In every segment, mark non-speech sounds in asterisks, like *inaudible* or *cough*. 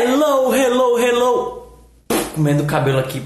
Hello, hello, hello. Comendo cabelo aqui.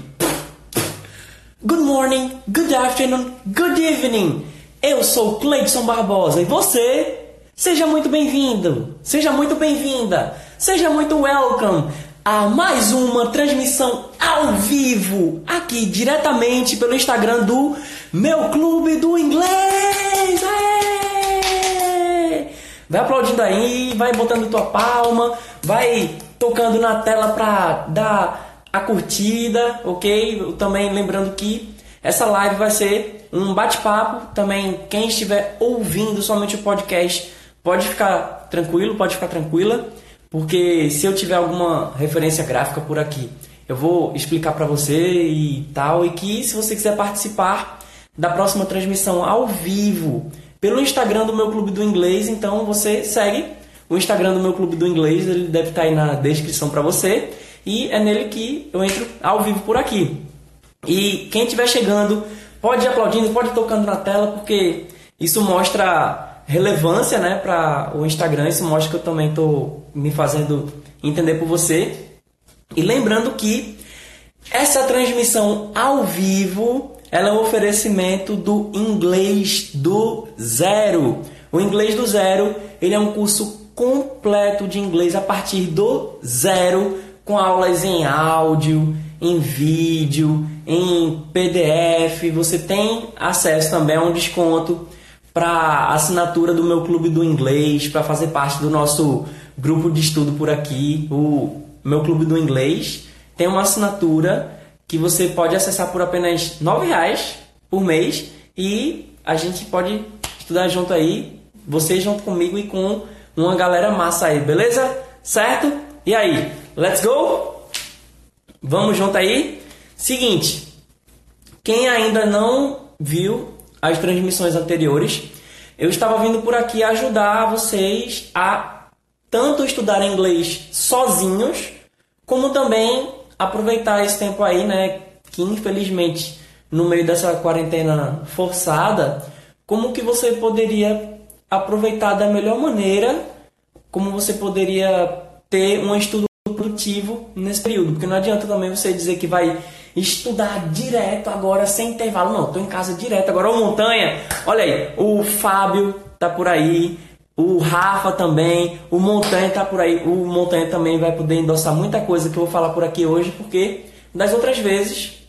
Good morning, good afternoon, good evening. Eu sou Cleidson Barbosa e você? Seja muito bem-vindo, seja muito bem-vinda, seja muito welcome a mais uma transmissão ao vivo aqui diretamente pelo Instagram do meu clube do inglês. Aê! Vai aplaudindo aí, vai botando tua palma, vai tocando na tela para dar a curtida, ok? Também lembrando que essa live vai ser um bate-papo. Também quem estiver ouvindo somente o podcast pode ficar tranquilo, pode ficar tranquila, porque se eu tiver alguma referência gráfica por aqui, eu vou explicar para você e tal. E que se você quiser participar da próxima transmissão ao vivo pelo Instagram do meu clube do inglês, então você segue o Instagram do meu clube do inglês, ele deve estar aí na descrição para você. E é nele que eu entro ao vivo por aqui. E quem estiver chegando, pode ir aplaudindo, pode ir tocando na tela, porque isso mostra relevância né, para o Instagram, isso mostra que eu também estou me fazendo entender por você. E lembrando que essa transmissão ao vivo ela é um oferecimento do Inglês do Zero. O Inglês do Zero ele é um curso completo de inglês a partir do zero, com aulas em áudio, em vídeo, em PDF. Você tem acesso também a um desconto para assinatura do meu clube do inglês, para fazer parte do nosso grupo de estudo por aqui, o meu clube do inglês. Tem uma assinatura que você pode acessar por apenas R$ reais por mês e a gente pode estudar junto aí, você junto comigo e com uma galera massa aí, beleza? Certo? E aí, let's go? Vamos junto aí? Seguinte, quem ainda não viu as transmissões anteriores, eu estava vindo por aqui ajudar vocês a tanto estudar inglês sozinhos, como também aproveitar esse tempo aí, né, que infelizmente no meio dessa quarentena forçada, como que você poderia aproveitar da melhor maneira, como você poderia ter um estudo produtivo nesse período. Porque não adianta também você dizer que vai estudar direto agora, sem intervalo. Não, estou em casa direto agora. Ô, Montanha, olha aí, o Fábio tá por aí, o Rafa também, o Montanha tá por aí. O Montanha também vai poder endossar muita coisa que eu vou falar por aqui hoje, porque das outras vezes,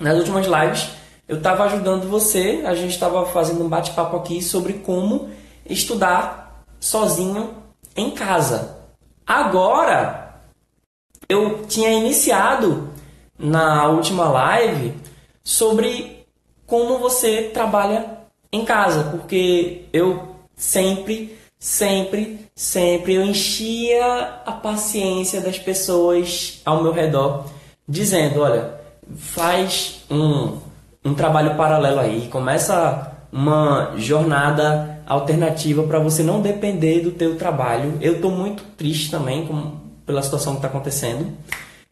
nas últimas lives, eu estava ajudando você, a gente estava fazendo um bate-papo aqui sobre como estudar sozinho em casa. Agora, eu tinha iniciado na última live sobre como você trabalha em casa, porque eu sempre, sempre, sempre eu enchia a paciência das pessoas ao meu redor, dizendo, olha, faz um, um trabalho paralelo aí, começa uma jornada alternativa para você não depender do teu trabalho. Eu estou muito triste também com, pela situação que está acontecendo.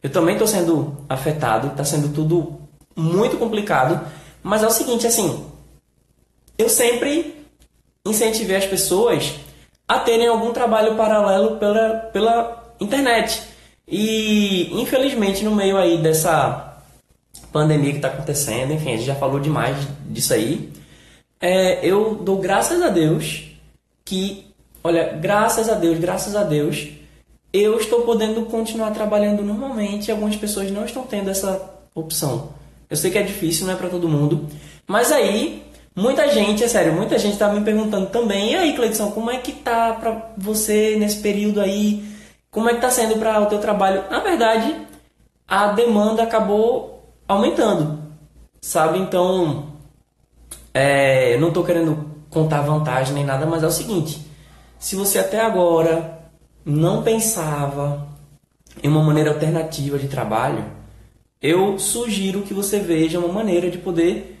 Eu também estou sendo afetado, está sendo tudo muito complicado. Mas é o seguinte, assim, eu sempre incentivei as pessoas a terem algum trabalho paralelo pela, pela internet. E infelizmente no meio aí dessa pandemia que está acontecendo, enfim, a gente já falou demais disso aí é, eu dou graças a Deus que, olha, graças a Deus, graças a Deus, eu estou podendo continuar trabalhando normalmente. Algumas pessoas não estão tendo essa opção. Eu sei que é difícil, não é para todo mundo. Mas aí, muita gente, é sério, muita gente está me perguntando também. E aí, Cleiton, como é que tá para você nesse período aí? Como é que tá sendo para o teu trabalho? Na verdade, a demanda acabou aumentando, sabe? Então, é, não estou querendo contar vantagem nem nada, mas é o seguinte: se você até agora não pensava em uma maneira alternativa de trabalho, eu sugiro que você veja uma maneira de poder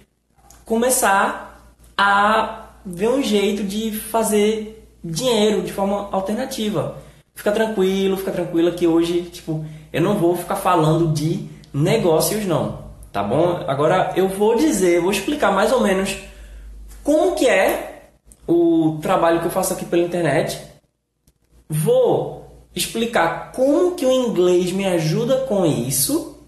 começar a ver um jeito de fazer dinheiro de forma alternativa. Fica tranquilo, fica tranquila que hoje, tipo, eu não vou ficar falando de negócios não tá bom? Agora eu vou dizer, vou explicar mais ou menos como que é o trabalho que eu faço aqui pela internet. Vou explicar como que o inglês me ajuda com isso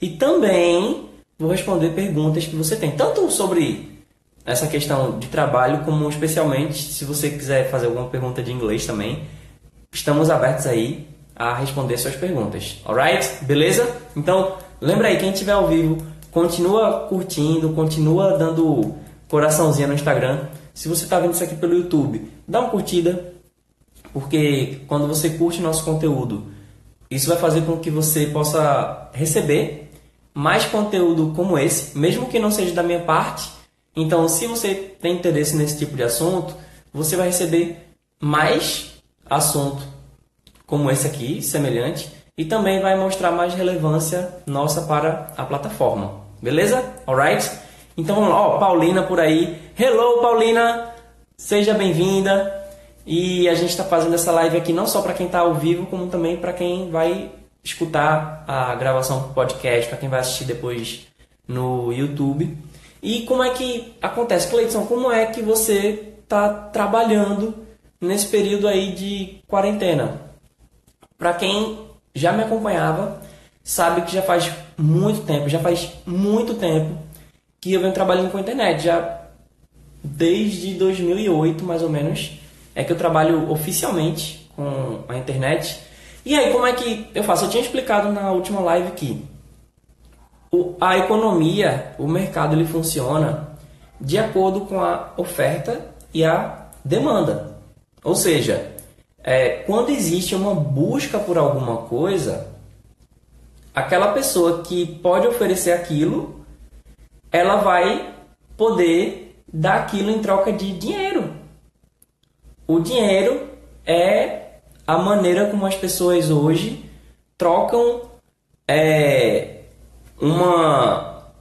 e também vou responder perguntas que você tem, tanto sobre essa questão de trabalho, como especialmente se você quiser fazer alguma pergunta de inglês também, estamos abertos aí a responder suas perguntas. Alright? Beleza? Então, lembra aí, quem estiver ao vivo, continua curtindo, continua dando coraçãozinho no Instagram. Se você está vendo isso aqui pelo YouTube, dá uma curtida, porque quando você curte nosso conteúdo, isso vai fazer com que você possa receber mais conteúdo como esse, mesmo que não seja da minha parte. Então, se você tem interesse nesse tipo de assunto, você vai receber mais assunto como esse aqui, semelhante, e também vai mostrar mais relevância nossa para a plataforma. Beleza? Alright? Então vamos lá, Paulina por aí. Hello, Paulina! Seja bem-vinda. E a gente está fazendo essa live aqui não só para quem está ao vivo, como também para quem vai escutar a gravação do podcast, para quem vai assistir depois no YouTube. E como é que acontece, Cleiton? Como é que você está trabalhando nesse período aí de quarentena? Para quem já me acompanhava, sabe que já faz muito tempo, já faz muito tempo que eu venho trabalhando com a internet, já desde 2008 mais ou menos é que eu trabalho oficialmente com a internet. E aí como é que eu faço? Eu tinha explicado na última live que a economia, o mercado ele funciona de acordo com a oferta e a demanda. Ou seja, é, quando existe uma busca por alguma coisa, aquela pessoa que pode oferecer aquilo, ela vai poder dar aquilo em troca de dinheiro. O dinheiro é a maneira como as pessoas hoje trocam é, uma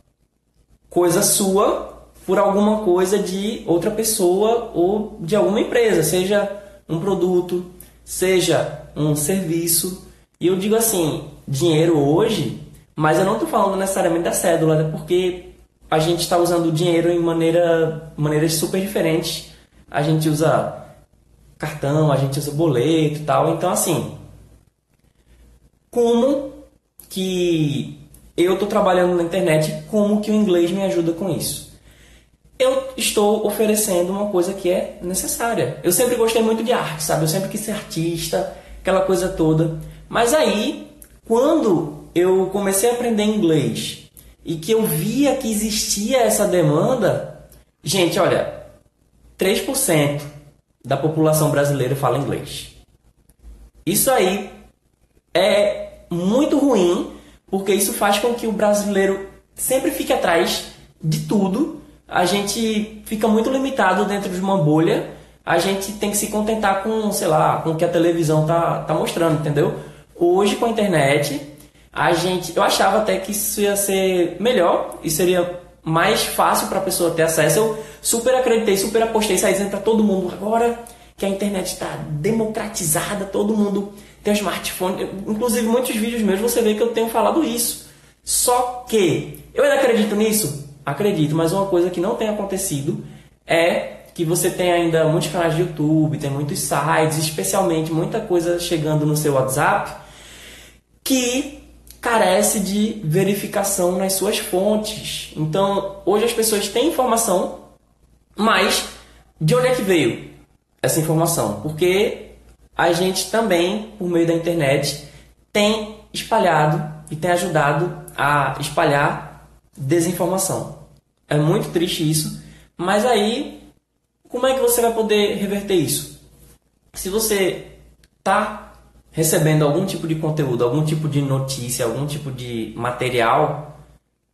coisa sua por alguma coisa de outra pessoa ou de alguma empresa, seja um produto, seja um serviço. E eu digo assim, dinheiro hoje, mas eu não estou falando necessariamente da cédula, né? porque a gente está usando o dinheiro em maneira, maneiras super diferentes. A gente usa cartão, a gente usa boleto e tal. Então, assim, como que eu estou trabalhando na internet, como que o inglês me ajuda com isso? Eu estou oferecendo uma coisa que é necessária. Eu sempre gostei muito de arte, sabe? Eu sempre quis ser artista, aquela coisa toda. Mas aí quando eu comecei a aprender inglês e que eu via que existia essa demanda, gente, olha, 3% da população brasileira fala inglês. Isso aí é muito ruim, porque isso faz com que o brasileiro sempre fique atrás de tudo. A gente fica muito limitado dentro de uma bolha. A gente tem que se contentar com, sei lá, com o que a televisão tá, tá mostrando, entendeu? Hoje, com a internet, a gente. Eu achava até que isso ia ser melhor e seria mais fácil para a pessoa ter acesso. Eu super acreditei, super apostei, saí dizendo para todo mundo agora que a internet está democratizada, todo mundo tem um smartphone. Inclusive, muitos vídeos meus você vê que eu tenho falado isso. Só que eu ainda acredito nisso? Acredito, mas uma coisa que não tem acontecido é que você tem ainda muitos canais de YouTube, tem muitos sites, especialmente muita coisa chegando no seu WhatsApp que carece de verificação nas suas fontes. Então, hoje as pessoas têm informação, mas de onde é que veio essa informação? Porque a gente também, por meio da internet, tem espalhado e tem ajudado a espalhar desinformação. É muito triste isso, mas aí como é que você vai poder reverter isso? Se você está recebendo algum tipo de conteúdo, algum tipo de notícia, algum tipo de material,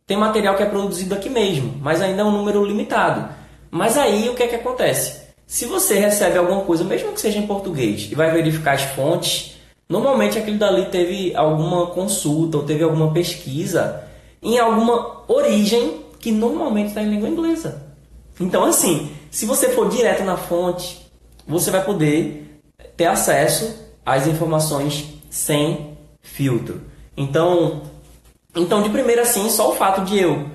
tem material que é produzido aqui mesmo, mas ainda é um número limitado. Mas aí o que é que acontece? Se você recebe alguma coisa, mesmo que seja em português, e vai verificar as fontes, normalmente aquilo dali teve alguma consulta ou teve alguma pesquisa em alguma origem que normalmente está em língua inglesa. Então, assim, se você for direto na fonte, você vai poder ter acesso as informações sem filtro. Então, então de primeira assim, só o fato de eu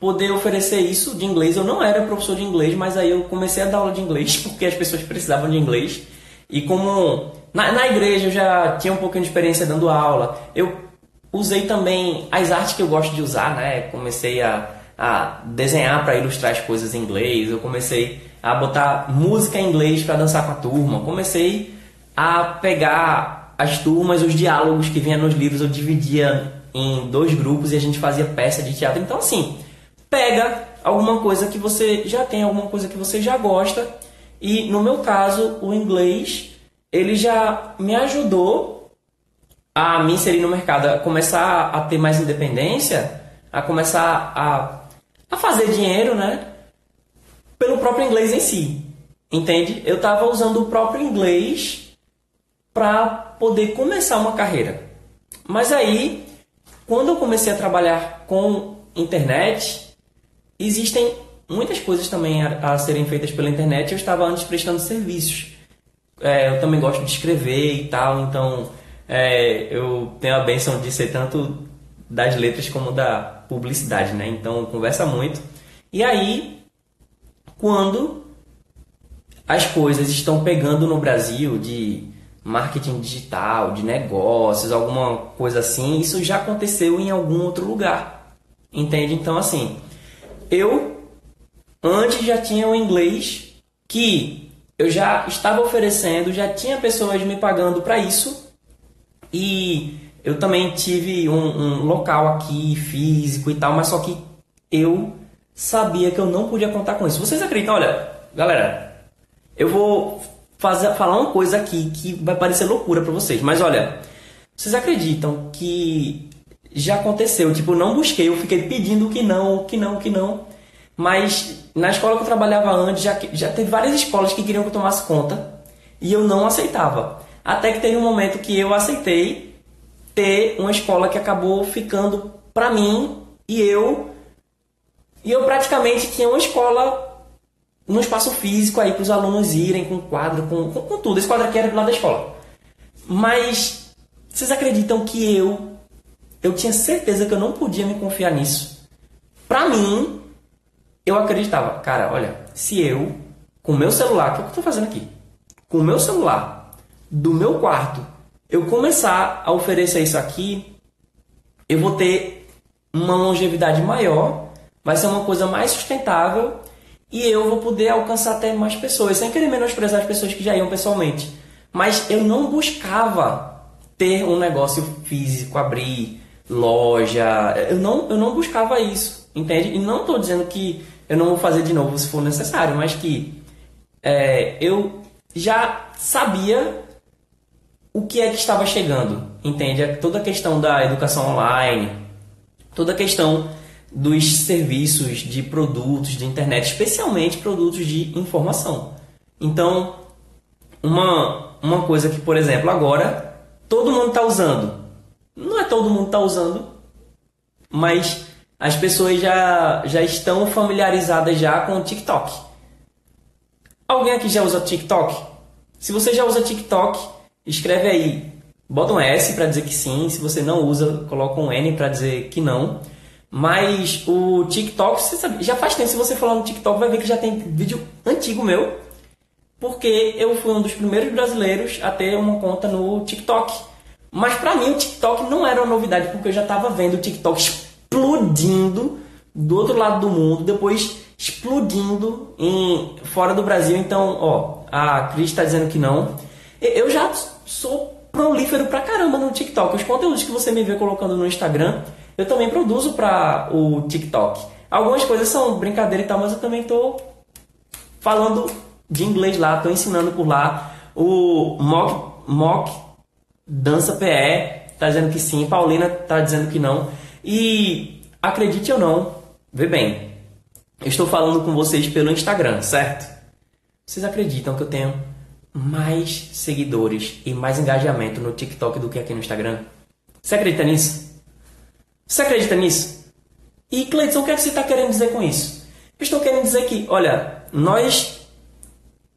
poder oferecer isso de inglês, eu não era professor de inglês, mas aí eu comecei a dar aula de inglês *laughs* porque as pessoas precisavam de inglês. E como na, na igreja eu já tinha um pouquinho de experiência dando aula, eu usei também as artes que eu gosto de usar, né? Comecei a, a desenhar para ilustrar as coisas em inglês, eu comecei a botar música em inglês para dançar com a turma, comecei a pegar as turmas, os diálogos que vinha nos livros, eu dividia em dois grupos e a gente fazia peça de teatro. Então, assim, pega alguma coisa que você já tem, alguma coisa que você já gosta. E no meu caso, o inglês, ele já me ajudou a me inserir no mercado, a começar a ter mais independência, a começar a, a fazer dinheiro, né? Pelo próprio inglês em si. Entende? Eu estava usando o próprio inglês para poder começar uma carreira. Mas aí quando eu comecei a trabalhar com internet, existem muitas coisas também a, a serem feitas pela internet. Eu estava antes prestando serviços. É, eu também gosto de escrever e tal, então é, eu tenho a benção de ser tanto das letras como da publicidade, né? Então conversa muito. E aí, quando as coisas estão pegando no Brasil de marketing digital, de negócios, alguma coisa assim, isso já aconteceu em algum outro lugar. Entende? Então, assim, eu antes já tinha o inglês que eu já estava oferecendo, já tinha pessoas me pagando para isso e eu também tive um, um local aqui físico e tal, mas só que eu sabia que eu não podia contar com isso. Vocês acreditam? Olha, galera, eu vou fazer, falar uma coisa aqui que vai parecer loucura para vocês, mas olha, vocês acreditam que já aconteceu? Tipo, não busquei, eu fiquei pedindo que não, que não, que não. Mas na escola que eu trabalhava antes, já, já teve várias escolas que queriam que eu tomasse conta e eu não aceitava. Até que teve um momento que eu aceitei ter uma escola que acabou ficando para mim e eu e eu praticamente tinha uma escola no espaço físico aí para os alunos irem com quadro, com, com, com, tudo. Esse quadro aqui era do lado da escola. Mas vocês acreditam que eu eu tinha certeza que eu não podia me confiar nisso? Para mim, eu acreditava, cara, olha, se eu com o meu celular, o que eu estou fazendo aqui? Com o meu celular do meu quarto, eu começar a oferecer isso aqui, eu vou ter uma longevidade maior, vai ser uma coisa mais sustentável e eu vou poder alcançar até mais pessoas, sem querer menosprezar as pessoas que já iam pessoalmente. Mas eu não buscava ter um negócio físico, abrir loja, eu não, eu não buscava isso, entende? E não estou dizendo que eu não vou fazer de novo se for necessário, mas que é, eu já sabia o que é que estava chegando, entende? Toda a questão da educação online, toda a questão dos serviços de produtos de internet, especialmente produtos de informação. Então, uma, uma coisa que, por exemplo, agora todo mundo está usando. Não é todo mundo está usando, mas as pessoas já, já estão familiarizadas já com o TikTok. Alguém aqui já usa TikTok? Se você já usa TikTok, escreve aí, bota um S para dizer que sim. Se você não usa, coloca um N para dizer que não. Mas o TikTok, você sabe, já faz tempo, se você falar no TikTok, vai ver que já tem vídeo antigo meu, porque eu fui um dos primeiros brasileiros a ter uma conta no TikTok. Mas para mim o TikTok não era uma novidade, porque eu já estava vendo o TikTok explodindo do outro lado do mundo, depois explodindo em fora do Brasil. Então, ó, a Cris está dizendo que não. Eu já sou prolífero pra caramba no TikTok. Os conteúdos que você me vê colocando no Instagram eu também produzo para o TikTok. Algumas coisas são brincadeira e tal, mas eu também estou falando de inglês lá, estou ensinando por lá. O Mock, Mock Dança PE está dizendo que sim, Paulina está dizendo que não. E acredite ou não, vê bem, eu estou falando com vocês pelo Instagram, certo? Vocês acreditam que eu tenho mais seguidores e mais engajamento no TikTok do que aqui no Instagram? Você acredita nisso? Você acredita nisso? E Cleiton, o que, é que você está querendo dizer com isso? Eu estou querendo dizer que, olha, nós,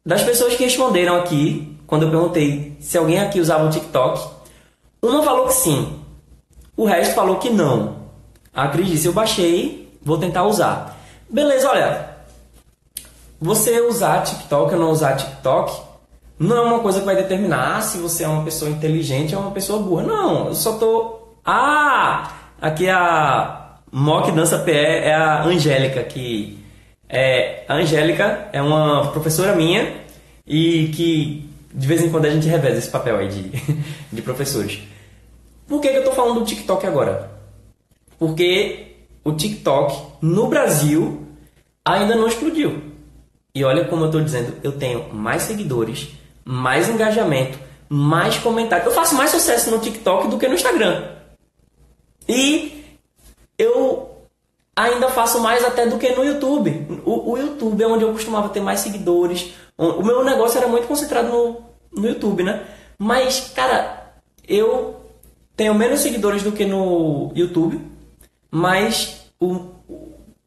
das pessoas que responderam aqui, quando eu perguntei se alguém aqui usava o TikTok, uma falou que sim, o resto falou que não. A Cris disse: Eu baixei, vou tentar usar. Beleza, olha, você usar TikTok ou não usar TikTok, não é uma coisa que vai determinar se você é uma pessoa inteligente ou uma pessoa burra. Não, eu só tô. Ah! Aqui a Mock Dança PE é a Angélica, que. É, a Angélica é uma professora minha e que de vez em quando a gente reveza esse papel aí de, *laughs* de professores. Por que, que eu tô falando do TikTok agora? Porque o TikTok no Brasil ainda não explodiu. E olha como eu estou dizendo, eu tenho mais seguidores, mais engajamento, mais comentários. Eu faço mais sucesso no TikTok do que no Instagram. E eu ainda faço mais até do que no YouTube. O, o YouTube é onde eu costumava ter mais seguidores. O meu negócio era muito concentrado no, no YouTube, né? Mas, cara, eu tenho menos seguidores do que no YouTube, mas o,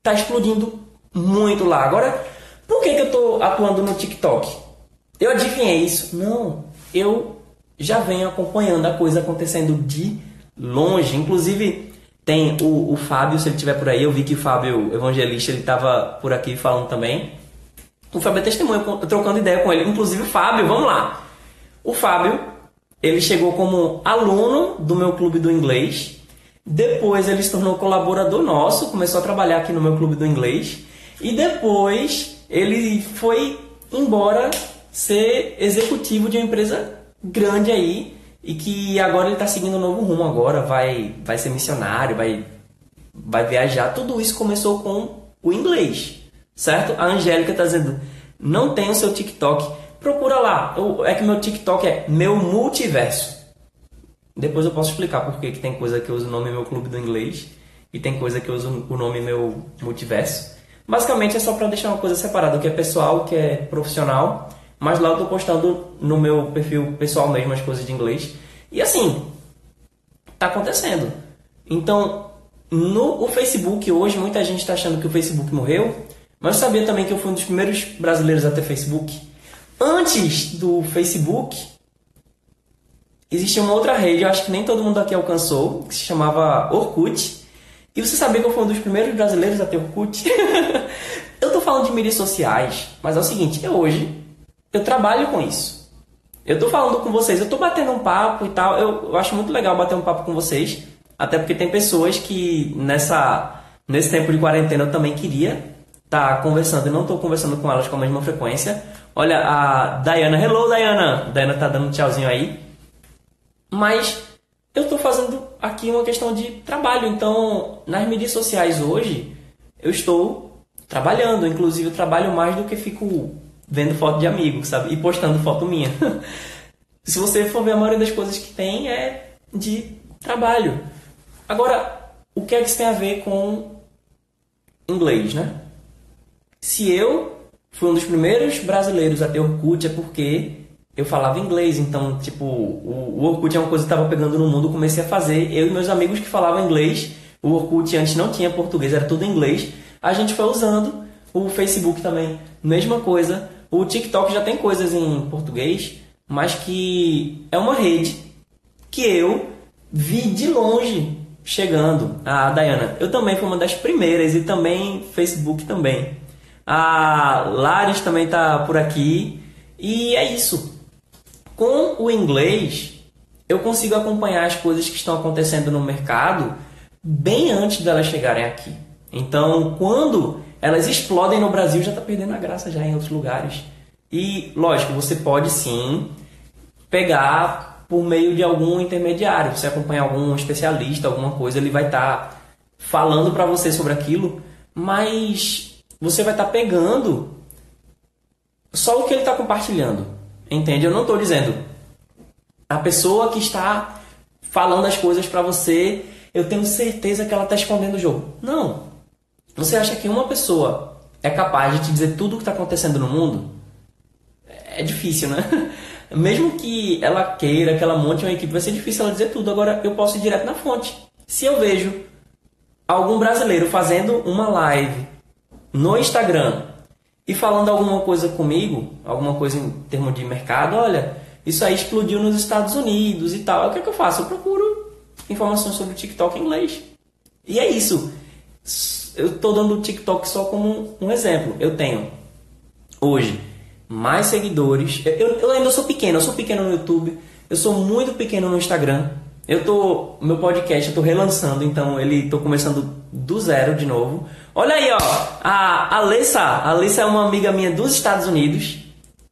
tá explodindo muito lá. Agora, por que, que eu estou atuando no TikTok? Eu adivinhei isso? Não, eu já venho acompanhando a coisa acontecendo de longe. Inclusive, tem o, o Fábio, se ele estiver por aí, eu vi que o Fábio Evangelista ele estava por aqui falando também. O Fábio é testemunha, trocando ideia com ele. Inclusive, o Fábio, vamos lá. O Fábio, ele chegou como aluno do meu clube do inglês. Depois ele se tornou colaborador nosso, começou a trabalhar aqui no meu clube do inglês. E depois ele foi embora ser executivo de uma empresa grande aí e que agora ele está seguindo um novo rumo agora, vai, vai ser missionário, vai, vai viajar. Tudo isso começou com o inglês, certo? A Angélica está dizendo, não tem o seu TikTok, procura lá. Eu, é que meu TikTok é meu multiverso. Depois eu posso explicar por que tem coisa que eu uso o nome meu clube do inglês e tem coisa que eu uso o nome meu multiverso. Basicamente é só para deixar uma coisa separada, o que é pessoal, o que é profissional. Mas lá eu tô postando no meu perfil pessoal mesmo as coisas de inglês. E assim, tá acontecendo. Então, no o Facebook hoje, muita gente está achando que o Facebook morreu, mas eu sabia também que eu fui um dos primeiros brasileiros a ter Facebook. Antes do Facebook, existia uma outra rede, eu acho que nem todo mundo aqui alcançou, que se chamava Orkut. E você sabia que eu fui um dos primeiros brasileiros a ter Orkut? *laughs* eu tô falando de mídias sociais, mas é o seguinte, eu hoje eu trabalho com isso. Eu tô falando com vocês, eu tô batendo um papo e tal. Eu, eu acho muito legal bater um papo com vocês, até porque tem pessoas que nessa nesse tempo de quarentena eu também queria estar tá conversando e não estou conversando com elas com a mesma frequência. Olha a Diana, hello Diana. Diana tá dando um tchauzinho aí. Mas eu estou fazendo aqui uma questão de trabalho. Então, nas mídias sociais hoje, eu estou trabalhando. Inclusive, eu trabalho mais do que fico vendo foto de amigo, sabe? E postando foto minha. *laughs* Se você for ver a maioria das coisas que tem é de trabalho. Agora, o que é que isso tem a ver com inglês, né? Se eu fui um dos primeiros brasileiros a ter Orkut é porque eu falava inglês, então, tipo, o, Orkut é uma coisa que estava pegando no mundo, comecei a fazer. Eu e meus amigos que falavam inglês, o Orkut antes não tinha português, era tudo inglês. A gente foi usando o Facebook também, mesma coisa. O TikTok já tem coisas em português, mas que é uma rede que eu vi de longe chegando. A Dayana, eu também fui uma das primeiras e também Facebook também. A Lares também tá por aqui. E é isso. Com o inglês, eu consigo acompanhar as coisas que estão acontecendo no mercado bem antes delas chegarem aqui. Então, quando elas explodem no Brasil, já está perdendo a graça já em outros lugares. E, lógico, você pode sim pegar por meio de algum intermediário. Você acompanha algum especialista, alguma coisa, ele vai estar tá falando para você sobre aquilo, mas você vai estar tá pegando só o que ele está compartilhando. Entende? Eu não estou dizendo a pessoa que está falando as coisas para você, eu tenho certeza que ela está escondendo o jogo. Não. Você acha que uma pessoa é capaz de te dizer tudo o que está acontecendo no mundo? É difícil, né? *laughs* Mesmo que ela queira, que ela monte uma equipe, vai ser difícil ela dizer tudo. Agora, eu posso ir direto na fonte. Se eu vejo algum brasileiro fazendo uma live no Instagram e falando alguma coisa comigo, alguma coisa em termos de mercado, olha, isso aí explodiu nos Estados Unidos e tal. O que, é que eu faço? Eu procuro informações sobre o TikTok em inglês. E é isso. Eu estou dando o TikTok só como um exemplo. Eu tenho hoje mais seguidores. Eu, eu ainda sou pequeno, eu sou pequeno no YouTube, eu sou muito pequeno no Instagram. Eu tô. Meu podcast eu tô relançando, então ele tô começando do zero de novo. Olha aí, ó. A Alessa. A Alessa é uma amiga minha dos Estados Unidos.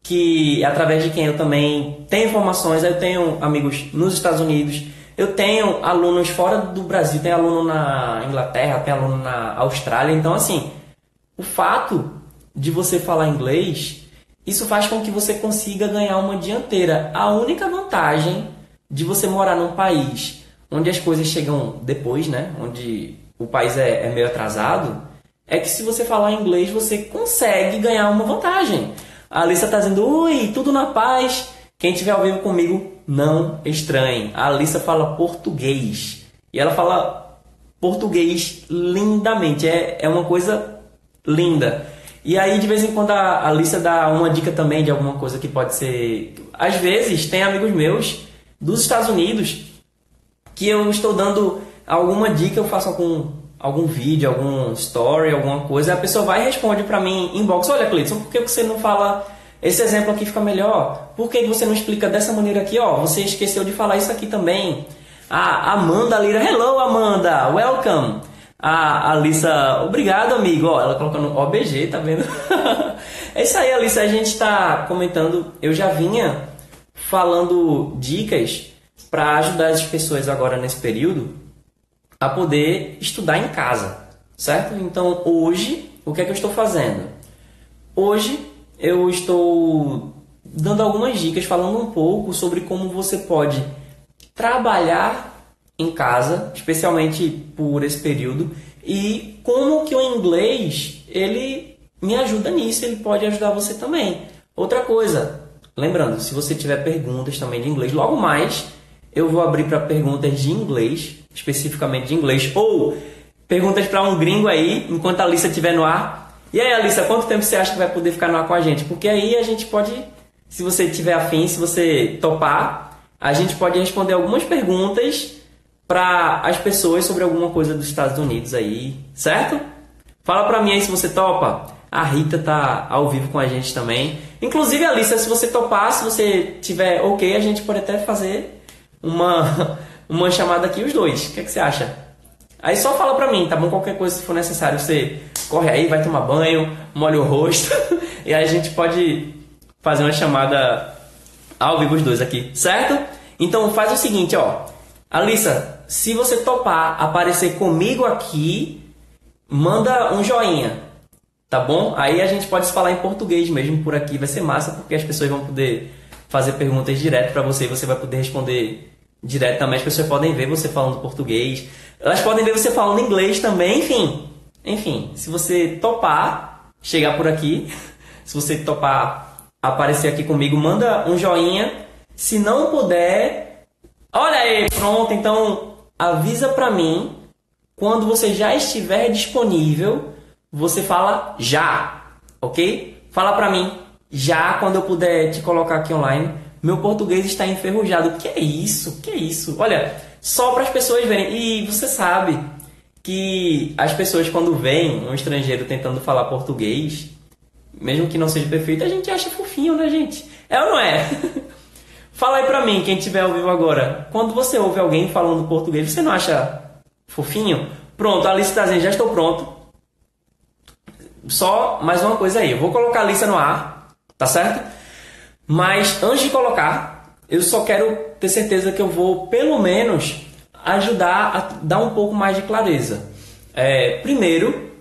Que através de quem eu também tenho informações. Eu tenho amigos nos Estados Unidos. Eu tenho alunos fora do Brasil, tem aluno na Inglaterra, tem aluno na Austrália. Então, assim, o fato de você falar inglês, isso faz com que você consiga ganhar uma dianteira. A única vantagem de você morar num país onde as coisas chegam depois, né? Onde o país é, é meio atrasado, é que se você falar inglês você consegue ganhar uma vantagem. A Alissa está dizendo, oi, tudo na paz. Quem estiver ao vivo comigo, não estranhe. A Alissa fala português. E ela fala português lindamente. É, é uma coisa linda. E aí, de vez em quando, a Alissa dá uma dica também de alguma coisa que pode ser. Às vezes, tem amigos meus dos Estados Unidos que eu estou dando alguma dica, eu faço algum, algum vídeo, algum story, alguma coisa, a pessoa vai e responde para mim inbox: Olha, Cleiton, por que você não fala esse exemplo aqui fica melhor? Por que você não explica dessa maneira aqui? Ó, você esqueceu de falar isso aqui também. A Amanda Lira, hello Amanda, welcome. A Alissa, obrigado amigo. Ó, ela colocando OBG, tá vendo? *laughs* é isso aí, Alissa. A gente está comentando. Eu já vinha falando dicas para ajudar as pessoas agora nesse período a poder estudar em casa, certo? Então hoje, o que é que eu estou fazendo? Hoje eu estou dando algumas dicas, falando um pouco sobre como você pode trabalhar em casa, especialmente por esse período, e como que o inglês ele me ajuda nisso, ele pode ajudar você também. Outra coisa, Lembrando, se você tiver perguntas também de inglês, logo mais eu vou abrir para perguntas de inglês, especificamente de inglês, ou perguntas para um gringo aí, enquanto a Alissa estiver no ar. E aí, Alissa, quanto tempo você acha que vai poder ficar no ar com a gente? Porque aí a gente pode, se você tiver afim, se você topar, a gente pode responder algumas perguntas para as pessoas sobre alguma coisa dos Estados Unidos aí, certo? Fala para mim aí se você topa. A Rita tá ao vivo com a gente também. Inclusive, Alissa, se você topar, se você tiver ok, a gente pode até fazer uma, *laughs* uma chamada aqui os dois. O que, é que você acha? Aí só fala pra mim, tá bom? Qualquer coisa se for necessário, você corre aí, vai tomar banho, molha o rosto *laughs* e aí a gente pode fazer uma chamada ao vivo os dois aqui, certo? Então faz o seguinte, ó. Alissa, se você topar aparecer comigo aqui, manda um joinha. Tá bom? Aí a gente pode falar em português mesmo por aqui, vai ser massa, porque as pessoas vão poder fazer perguntas direto para você e você vai poder responder direto também. As pessoas podem ver você falando português, elas podem ver você falando inglês também, enfim. Enfim, se você topar chegar por aqui, *laughs* se você topar aparecer aqui comigo, manda um joinha. Se não puder, olha aí, pronto, então avisa pra mim quando você já estiver disponível você fala já, ok? Fala pra mim já quando eu puder te colocar aqui online. Meu português está enferrujado. Que é isso? Que é isso? Olha, só para as pessoas verem. E você sabe que as pessoas quando veem um estrangeiro tentando falar português, mesmo que não seja perfeito, a gente acha fofinho, né, gente? É ou não é? *laughs* Fala aí pra mim, quem estiver ao vivo agora. Quando você ouve alguém falando português, você não acha fofinho? Pronto, a está dizendo, já estou pronto só mais uma coisa aí. Eu vou colocar a lista no ar, tá certo? Mas antes de colocar, eu só quero ter certeza que eu vou, pelo menos, ajudar a dar um pouco mais de clareza. É, primeiro,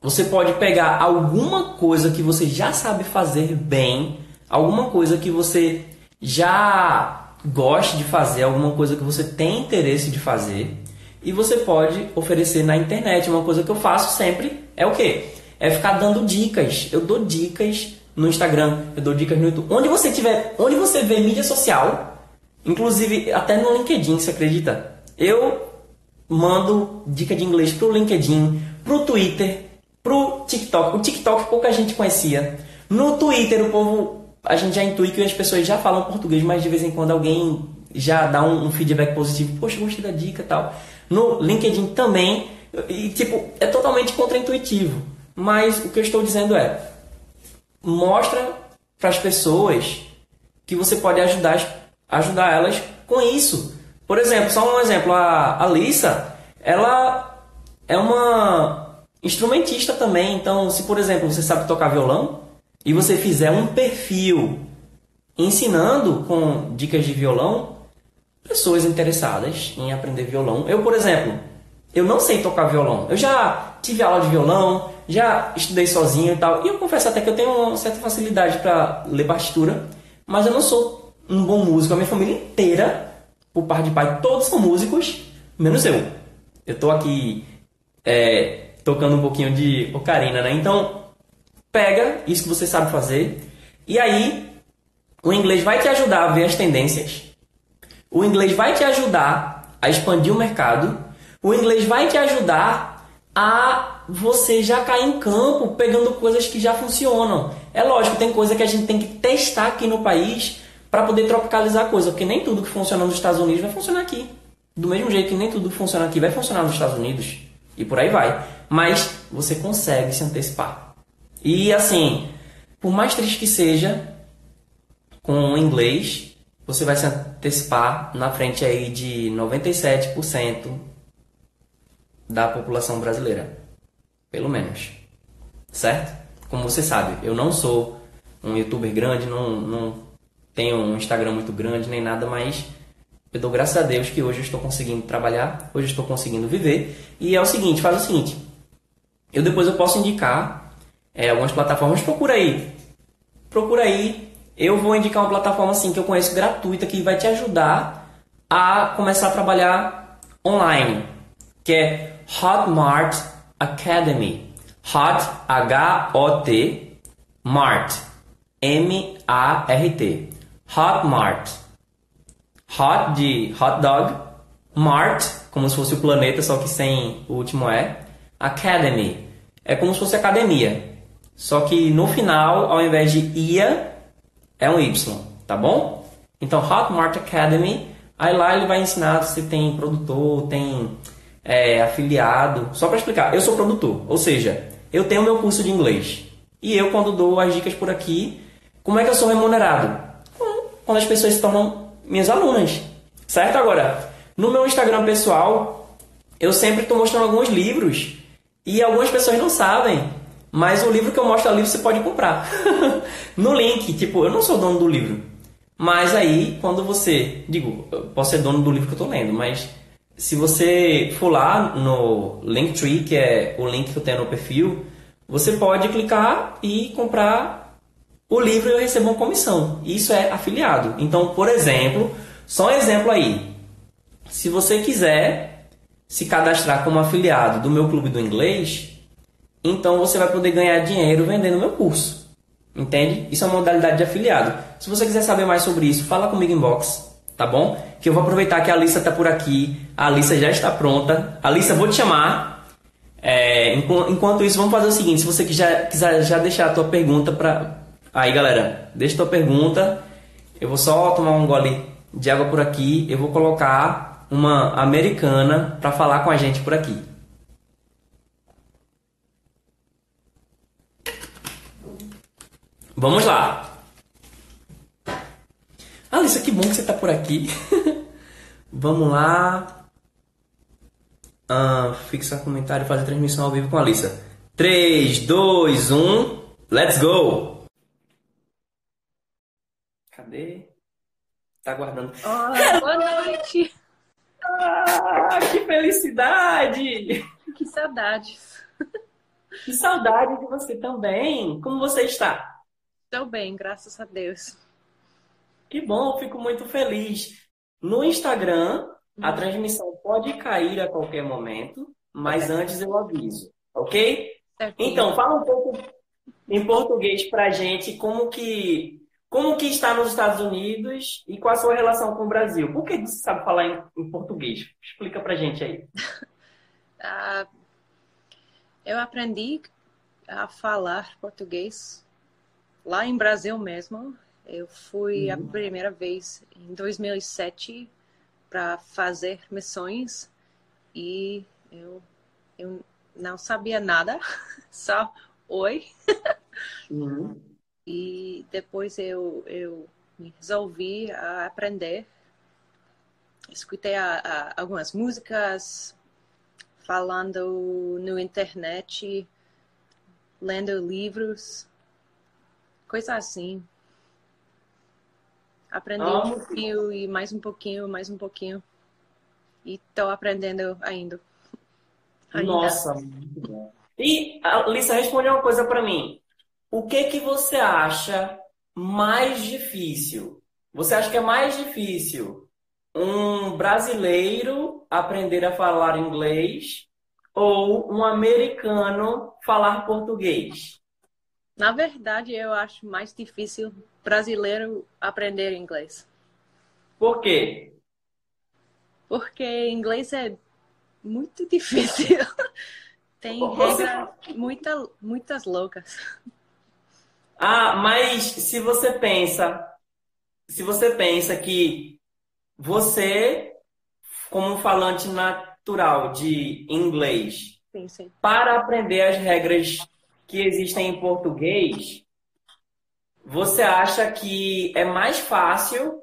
você pode pegar alguma coisa que você já sabe fazer bem, alguma coisa que você já goste de fazer, alguma coisa que você tem interesse de fazer, e você pode oferecer na internet. Uma coisa que eu faço sempre é o quê? é ficar dando dicas. Eu dou dicas no Instagram, eu dou dicas no YouTube. Onde você tiver, onde você vê mídia social, inclusive até no LinkedIn, você acredita? Eu mando dica de inglês pro LinkedIn, pro Twitter, pro TikTok. O TikTok pouca gente conhecia. No Twitter o povo, a gente já intui que as pessoas já falam português, mas de vez em quando alguém já dá um, um feedback positivo. Poxa, gostei da dica tal. No LinkedIn também. E tipo, é totalmente contraintuitivo. Mas o que eu estou dizendo é: mostra para as pessoas que você pode ajudar, ajudar elas com isso. Por exemplo, só um exemplo, a Alissa, ela é uma instrumentista também. Então, se por exemplo você sabe tocar violão e você fizer um perfil ensinando com dicas de violão, pessoas interessadas em aprender violão. Eu, por exemplo, eu não sei tocar violão. Eu já tive aula de violão, já estudei sozinho e tal. E eu confesso até que eu tenho uma certa facilidade para ler partitura, mas eu não sou um bom músico. A minha família inteira, por parte de pai, todos são músicos, menos eu. Eu tô aqui é, tocando um pouquinho de ocarina, né? Então, pega isso que você sabe fazer e aí o inglês vai te ajudar a ver as tendências. O inglês vai te ajudar a expandir o mercado. O inglês vai te ajudar a você já cair em campo pegando coisas que já funcionam. É lógico, tem coisa que a gente tem que testar aqui no país para poder tropicalizar a coisa, porque nem tudo que funciona nos Estados Unidos vai funcionar aqui. Do mesmo jeito que nem tudo que funciona aqui vai funcionar nos Estados Unidos. E por aí vai. Mas você consegue se antecipar. E assim, por mais triste que seja, com o inglês, você vai se antecipar na frente aí de 97% da população brasileira. Pelo menos. Certo? Como você sabe, eu não sou um youtuber grande, não, não tenho um Instagram muito grande nem nada, mas eu dou graças a Deus que hoje eu estou conseguindo trabalhar, hoje eu estou conseguindo viver. E é o seguinte, faz o seguinte, eu depois eu posso indicar é, algumas plataformas, procura aí, procura aí, eu vou indicar uma plataforma assim que eu conheço gratuita que vai te ajudar a começar a trabalhar online, que é Hotmart Academy. Hot H-O-T Mart M-A-R-T Hotmart Hot de hot dog Mart, como se fosse o planeta, só que sem o último E. Academy é como se fosse academia. Só que no final, ao invés de ia, é um Y, tá bom? Então, Hotmart Academy, aí lá ele vai ensinar se tem produtor, tem é, afiliado. Só para explicar, eu sou produtor, ou seja, eu tenho meu curso de inglês. E eu, quando dou as dicas por aqui, como é que eu sou remunerado? Quando as pessoas se tornam minhas alunas, certo? Agora, no meu Instagram pessoal, eu sempre estou mostrando alguns livros e algumas pessoas não sabem, mas o livro que eu mostro ali você pode comprar. *laughs* no link, tipo, eu não sou dono do livro. Mas aí, quando você. Digo, eu posso ser dono do livro que eu estou lendo, mas se você for lá no Linktree, que é o link que eu tenho no perfil, você pode clicar e comprar o livro eu recebo uma comissão. Isso é afiliado. Então, por exemplo, só um exemplo aí. Se você quiser se cadastrar como afiliado do meu clube do inglês, então você vai poder ganhar dinheiro vendendo meu curso. Entende? Isso é uma modalidade de afiliado. Se você quiser saber mais sobre isso, fala comigo em box, tá bom? Que eu vou aproveitar que a Alissa está por aqui. A Alissa já está pronta. Alissa, vou te chamar. É, enquanto isso, vamos fazer o seguinte: se você quiser, quiser já deixar a tua pergunta para. Aí, galera, deixa tua pergunta. Eu vou só tomar um gole de água por aqui. Eu vou colocar uma americana para falar com a gente por aqui. Vamos lá. Alissa, que bom que você está por aqui. *laughs* Vamos lá. Ah, fixar comentário e fazer transmissão ao vivo com a Alissa. 3, 2, 1, let's go! Cadê? Tá aguardando. Oh, *laughs* boa noite! Ah, que felicidade! Que saudades! Que saudade de você também! Como você está? Estou bem, graças a Deus. Que bom, fico muito feliz. No Instagram, a uhum. transmissão pode cair a qualquer momento, mas antes eu aviso, ok? Certinho. Então, fala um pouco em português pra gente como que como que está nos Estados Unidos e qual a sua relação com o Brasil? Por que você sabe falar em, em português? Explica pra gente aí. Uh, *laughs* eu aprendi a falar português lá em Brasil mesmo. Eu fui uhum. a primeira vez em 2007 para fazer missões e eu, eu não sabia nada, *laughs* só oi. Uhum. E depois eu, eu resolvi a aprender. Escutei a, a, algumas músicas, falando no internet, lendo livros, coisa assim. Aprendi ah, um pouquinho e mais um pouquinho, mais um pouquinho. E estou aprendendo ainda. ainda. Nossa, muito bom. E a Lisa, responde uma coisa para mim. O que que você acha mais difícil? Você acha que é mais difícil um brasileiro aprender a falar inglês ou um americano falar português? Na verdade, eu acho mais difícil brasileiro aprender inglês. Por quê? Porque inglês é muito *laughs* difícil. Tem regras muita, muitas loucas. Ah, mas se você pensa, se você pensa que você, como falante natural de inglês, sim, sim. para aprender as regras que existem em português, você acha que é mais fácil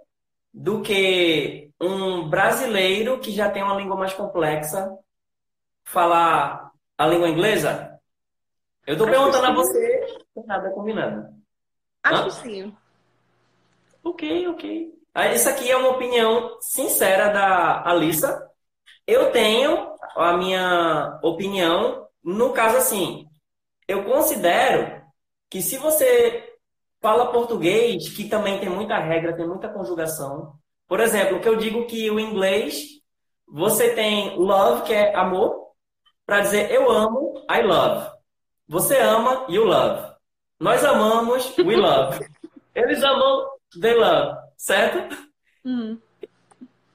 do que um brasileiro que já tem uma língua mais complexa falar a língua inglesa? Eu estou perguntando a você, nada combinando. Acho que sim. Ok, ok. Ah, isso aqui é uma opinião sincera da Alissa. Eu tenho a minha opinião no caso assim. Eu considero que se você fala português, que também tem muita regra, tem muita conjugação. Por exemplo, que eu digo que o inglês, você tem love, que é amor, para dizer eu amo, I love. Você ama, you love. Nós amamos, we love. Eles amam, they love, certo? Uhum.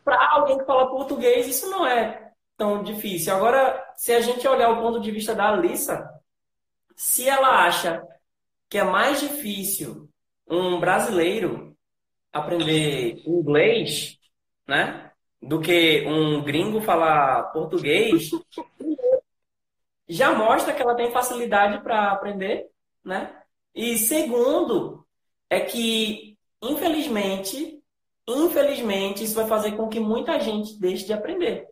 Para alguém que fala português, isso não é tão difícil. Agora, se a gente olhar o ponto de vista da Alissa, se ela acha que é mais difícil um brasileiro aprender inglês, né? Do que um gringo falar português, já mostra que ela tem facilidade para aprender, né? E segundo, é que, infelizmente, infelizmente, isso vai fazer com que muita gente deixe de aprender.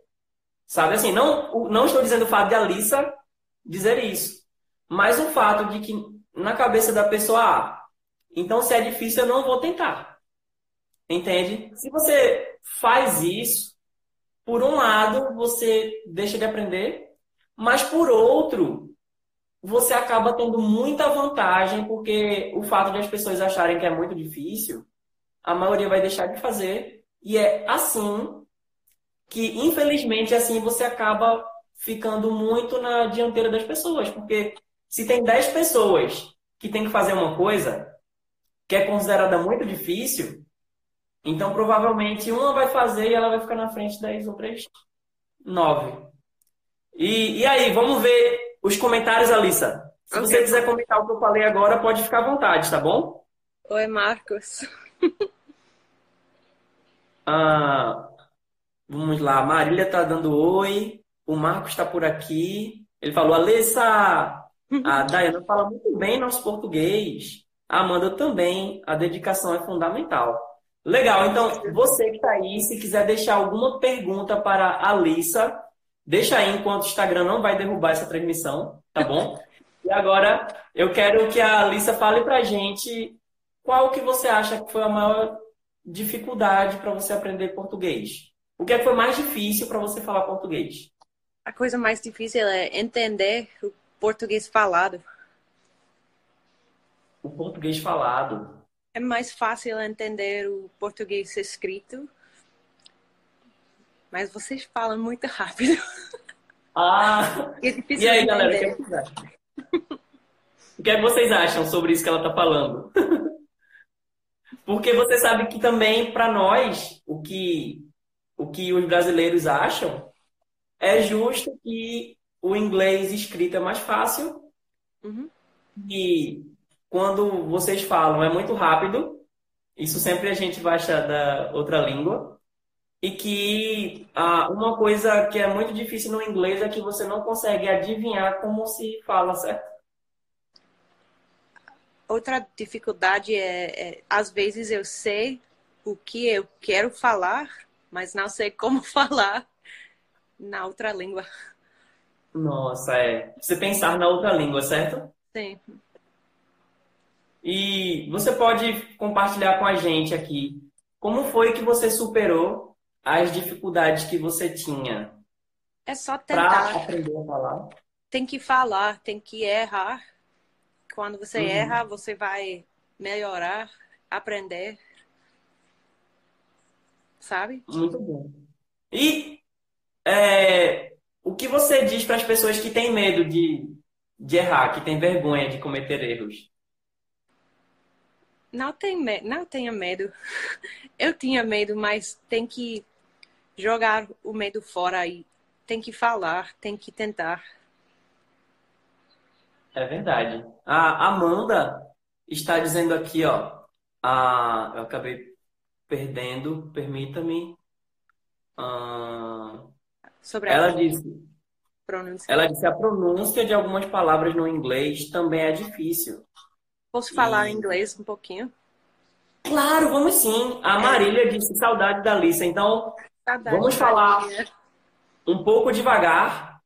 Sabe assim, não, não estou dizendo o fato de Alissa dizer isso, mas o fato de que na cabeça da pessoa, ah, então se é difícil eu não vou tentar. Entende? Se você faz isso, por um lado você deixa de aprender, mas por outro, você acaba tendo muita vantagem, porque o fato de as pessoas acharem que é muito difícil, a maioria vai deixar de fazer. E é assim que, infelizmente, assim você acaba ficando muito na dianteira das pessoas. Porque se tem 10 pessoas que tem que fazer uma coisa que é considerada muito difícil, então provavelmente uma vai fazer e ela vai ficar na frente das outras nove. E, e aí, vamos ver os comentários, Alissa. Se okay. você quiser comentar o que eu falei agora, pode ficar à vontade, tá bom? Oi, Marcos. *laughs* ah, vamos lá, Marília tá dando oi. O Marcos está por aqui. Ele falou, Alissa! *laughs* A Dayana fala muito bem nosso português. A Amanda também. A dedicação é fundamental. Legal, então você que está aí, se quiser deixar alguma pergunta para a Alissa, Deixa aí enquanto o Instagram não vai derrubar essa transmissão, tá bom? e agora eu quero que a Alissa fale pra gente qual que você acha que foi a maior dificuldade para você aprender português. O que, é que foi mais difícil para você falar português? A coisa mais difícil é entender o português falado. O português falado. É mais fácil entender o português escrito mas vocês falam muito rápido. Ah! É e aí, galera, o que, é vocês acham? o que, é que vocês acham sobre isso que ela está falando? Porque você sabe que também, para nós, o que, o que os brasileiros acham é justo que o inglês escrito é mais fácil. Uhum. E quando vocês falam é muito rápido. Isso sempre a gente vai achar da outra língua e que ah, uma coisa que é muito difícil no inglês é que você não consegue adivinhar como se fala, certo? outra dificuldade é, é, às vezes eu sei o que eu quero falar, mas não sei como *laughs* falar na outra língua. Nossa, é. Você pensar na outra língua, certo? Sim. E você pode compartilhar com a gente aqui como foi que você superou as dificuldades que você tinha? É só tentar. Aprender a falar. Tem que falar, tem que errar. Quando você uhum. erra, você vai melhorar, aprender. Sabe? Muito bom. E é, o que você diz para as pessoas que têm medo de, de errar, que têm vergonha de cometer erros? Não, tem me... não tenha medo. *laughs* Eu tinha medo, mas tem que jogar o medo fora e tem que falar, tem que tentar. É verdade. A Amanda está dizendo aqui, ó. A... Eu acabei perdendo, permita-me. Uh... Sobre ela disse. Pronúncia. Ela disse a pronúncia de algumas palavras no inglês também é difícil. Posso falar e... inglês um pouquinho? Claro, vamos sim. A Marília disse saudade da Lisa. Então, saudade vamos falar um pouco devagar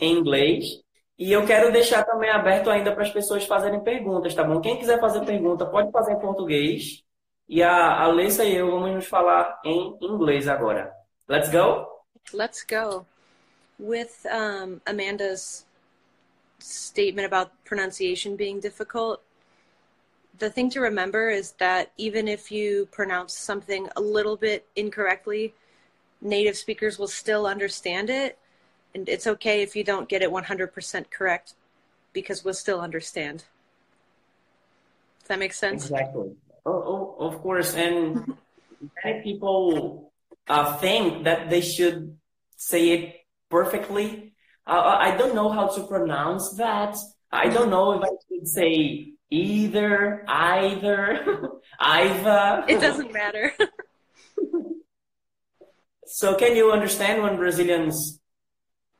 em inglês. E eu quero deixar também aberto ainda para as pessoas fazerem perguntas, tá bom? Quem quiser fazer pergunta, pode fazer em português. E a Alessa e eu vamos nos falar em inglês agora. Let's go? Let's go. With um, Amanda's statement about pronunciation being difficult, the thing to remember is that even if you pronounce something a little bit incorrectly, native speakers will still understand it. And it's okay if you don't get it 100% correct because we'll still understand. Does that make sense? Exactly. Oh, oh of course. And many people uh, think that they should say it perfectly. Uh, I don't know how to pronounce that. I don't know if I should say either, either, *laughs* either. It doesn't matter. *laughs* so, can you understand when Brazilians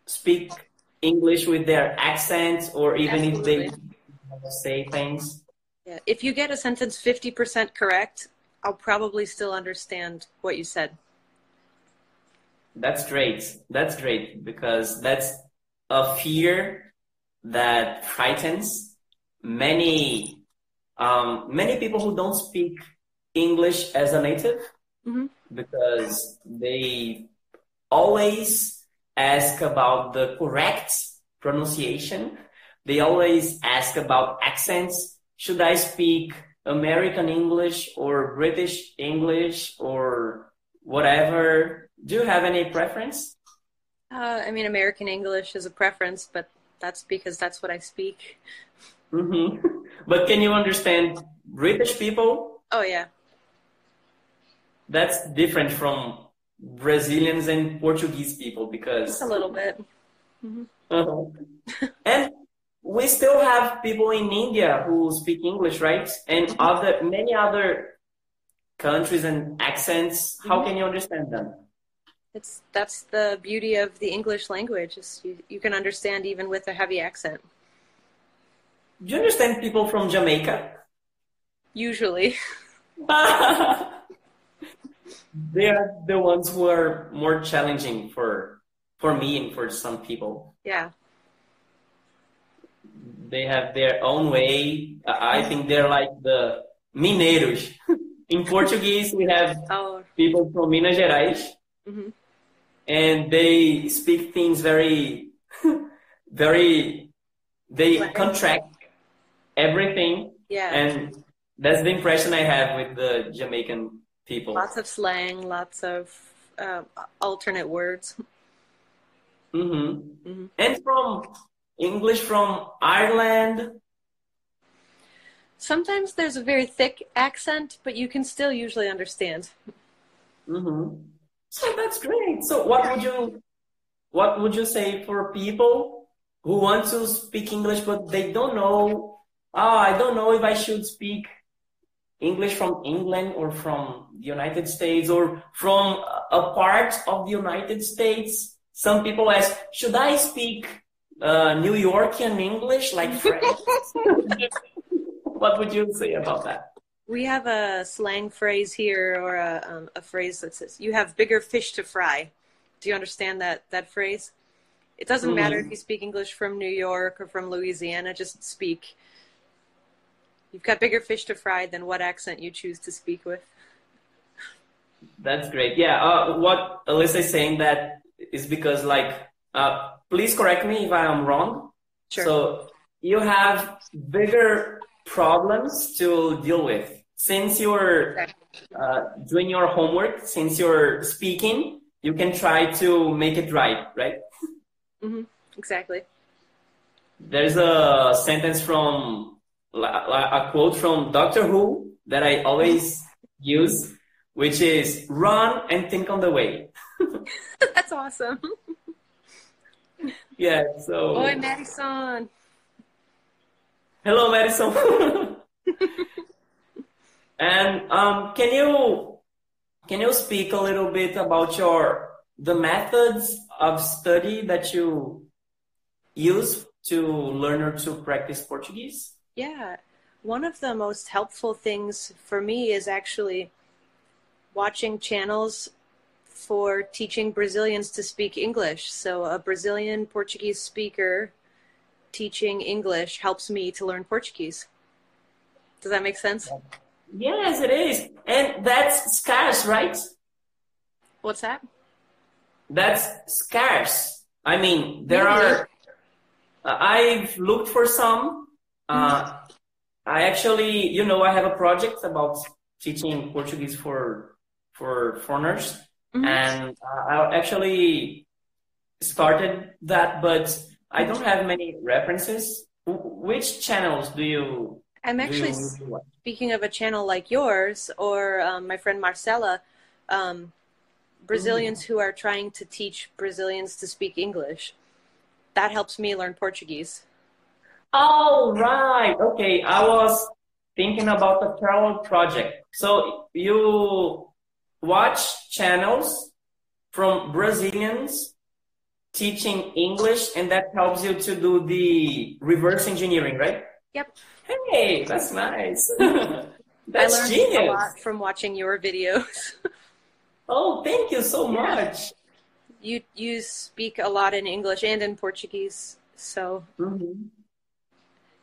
speak English with their accent, or even Absolutely. if they say things? Yeah. If you get a sentence 50% correct, I'll probably still understand what you said. That's great. That's great because that's a fear that frightens many um, many people who don't speak English as a native mm-hmm. Because they always ask about the correct pronunciation. They always ask about accents. Should I speak American English or British English or whatever? Do you have any preference? Uh, I mean, American English is a preference, but that's because that's what I speak. Mm-hmm. *laughs* But can you understand British people? Oh yeah. That's different from Brazilians and Portuguese people because Just a little bit. Mm-hmm. Uh-huh. and we still have people in India who speak English, right? And mm-hmm. other many other countries and accents. How mm-hmm. can you understand them? It's that's the beauty of the English language. Is you, you can understand even with a heavy accent. Do you understand people from Jamaica? Usually. *laughs* they are the ones who are more challenging for for me and for some people. Yeah. They have their own way. I think they're like the mineiros. *laughs* In Portuguese, we have oh. people from Minas Gerais, mm-hmm. and they speak things very, *laughs* very. They contract everything. Yeah. And that's the impression I have with the Jamaican people. Lots of slang, lots of uh, alternate words. Mm-hmm. mm-hmm. And from English from Ireland. Sometimes there's a very thick accent, but you can still usually understand. Mm-hmm. So that's great. So what would you what would you say for people who want to speak English but they don't know oh, I don't know if I should speak English from England or from the United States or from a part of the United States. Some people ask, should I speak uh, New Yorkian English like French? *laughs* what would you say about that? We have a slang phrase here, or a, um, a phrase that says, "You have bigger fish to fry." Do you understand that that phrase? It doesn't mm. matter if you speak English from New York or from Louisiana. Just speak. You've got bigger fish to fry than what accent you choose to speak with. That's great. Yeah. Uh, what Alyssa is saying that is because, like, uh, please correct me if I am wrong. Sure. So you have bigger problems to deal with since you're uh, doing your homework, since you're speaking. You can try to make it right, right? Mm-hmm. Exactly. There's a sentence from a quote from Doctor Who that I always use, which is "Run and think on the way." *laughs* That's awesome. yeah. So. Oi, Madison. Hello, Madison. *laughs* and um, can you can you speak a little bit about your the methods of study that you use to learn or to practice Portuguese? Yeah. One of the most helpful things for me is actually watching channels for teaching Brazilians to speak English. So, a Brazilian Portuguese speaker teaching English helps me to learn Portuguese. Does that make sense? Yes, it is. And that's scarce, right? What's that? That's scarce. I mean, there are. Uh, I've looked for some uh, I actually, you know, I have a project about teaching Portuguese for for foreigners, mm-hmm. and uh, I actually started that, but I don't have many references. Which channels do you? I'm actually you speaking of a channel like yours or um, my friend Marcella, um, Brazilians mm-hmm. who are trying to teach Brazilians to speak English. That helps me learn Portuguese. Oh, right. Okay. I was thinking about the parallel project. So you watch channels from Brazilians teaching English, and that helps you to do the reverse engineering, right? Yep. Hey, that's nice. that's *laughs* I learned *laughs* genius. a lot from watching your videos. *laughs* oh, thank you so yeah. much. You you speak a lot in English and in Portuguese, so mm-hmm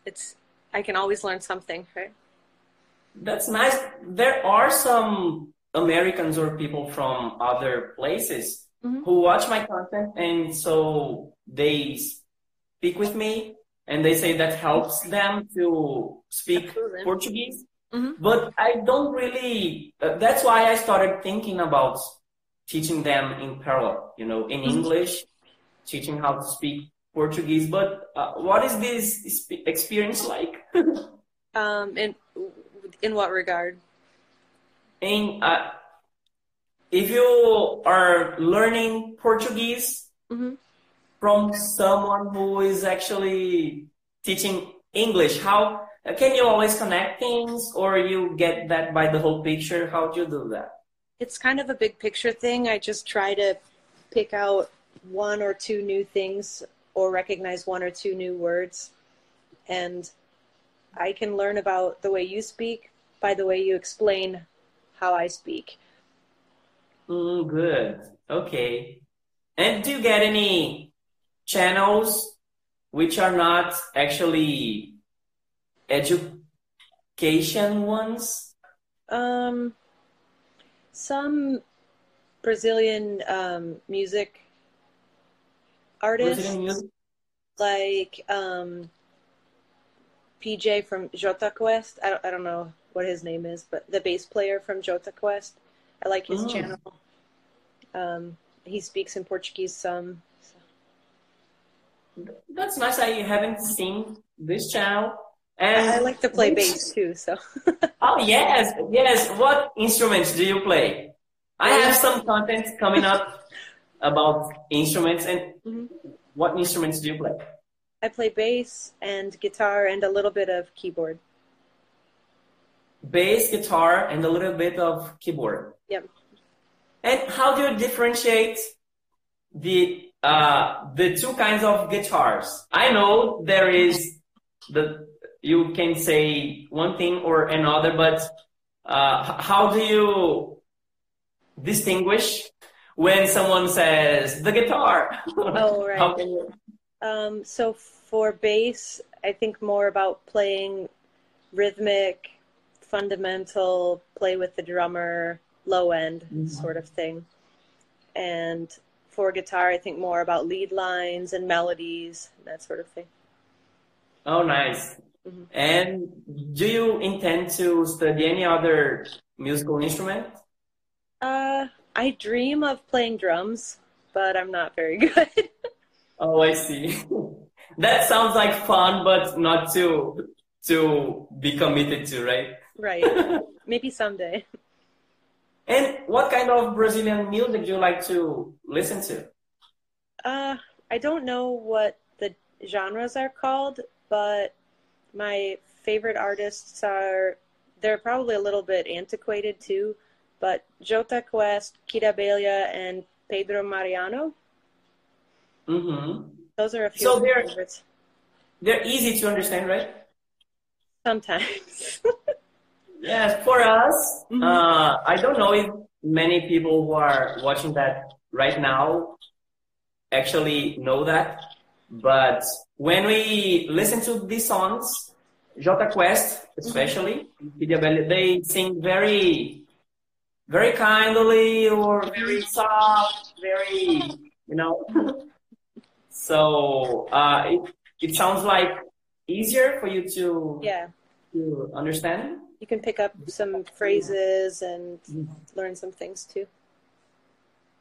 it's I can always learn something, right? That's nice. There are some Americans or people from other places mm-hmm. who watch my content and so they speak with me and they say that helps them to speak Absolutely. Portuguese. Mm-hmm. But I don't really, uh, that's why I started thinking about teaching them in parallel, you know, in mm-hmm. English, teaching how to speak Portuguese, but uh, what is this experience like? *laughs* um, in in what regard? In uh, if you are learning Portuguese mm-hmm. from someone who is actually teaching English, how can you always connect things, or you get that by the whole picture? How do you do that? It's kind of a big picture thing. I just try to pick out one or two new things or recognize one or two new words. And I can learn about the way you speak by the way you explain how I speak. Mm, good. Okay. And do you get any channels which are not actually education ones? Um, some Brazilian um, music artists like um, PJ from Jota Quest. I don't, I don't know what his name is, but the bass player from Jota Quest. I like his oh. channel. Um, he speaks in Portuguese some. So. That's nice. I haven't seen this channel. And I like to play which... bass too. So. *laughs* oh yes, yes. What instruments do you play? I have some content coming up *laughs* about instruments and mm-hmm. what instruments do you play? I play bass and guitar and a little bit of keyboard. Bass, guitar, and a little bit of keyboard. Yep. And how do you differentiate the uh, the two kinds of guitars? I know there is the you can say one thing or another, but uh, how do you distinguish when someone says the guitar? *laughs* Oh, right. how? Um, so for bass, I think more about playing rhythmic, fundamental, play with the drummer, low end Mhm. sort of thing. And for guitar, I think more about lead lines and melodies, that sort of thing. Oh, nice. Mhm. And do you intend to study any other musical instrument? Uh, I dream of playing drums, but I'm not very *laughs* good. Oh, I see. *laughs* That sounds like fun, but not to to be committed to, right? right. *laughs* Maybe someday. And what kind of Brazilian music do you like to listen to? Uh, I don't know what the genres are called, but my favorite artists are they're probably a little bit antiquated too, but Jota Quest, Kida Belia, and Pedro Mariano. Mm-hmm. Those are a few So they're- favorites. They're easy to understand, right? Sometimes. *laughs* Yes, for us, Mhm. uh, I don't know if many people who are watching that right now actually know that, but when we listen to these songs, Jota Quest especially, Kid Abelha, they sing very, very kindly or very soft, very, you know. *laughs* so uh, it it sounds like easier for you to yeah, to understand. you can pick up some phrases and learn some things too.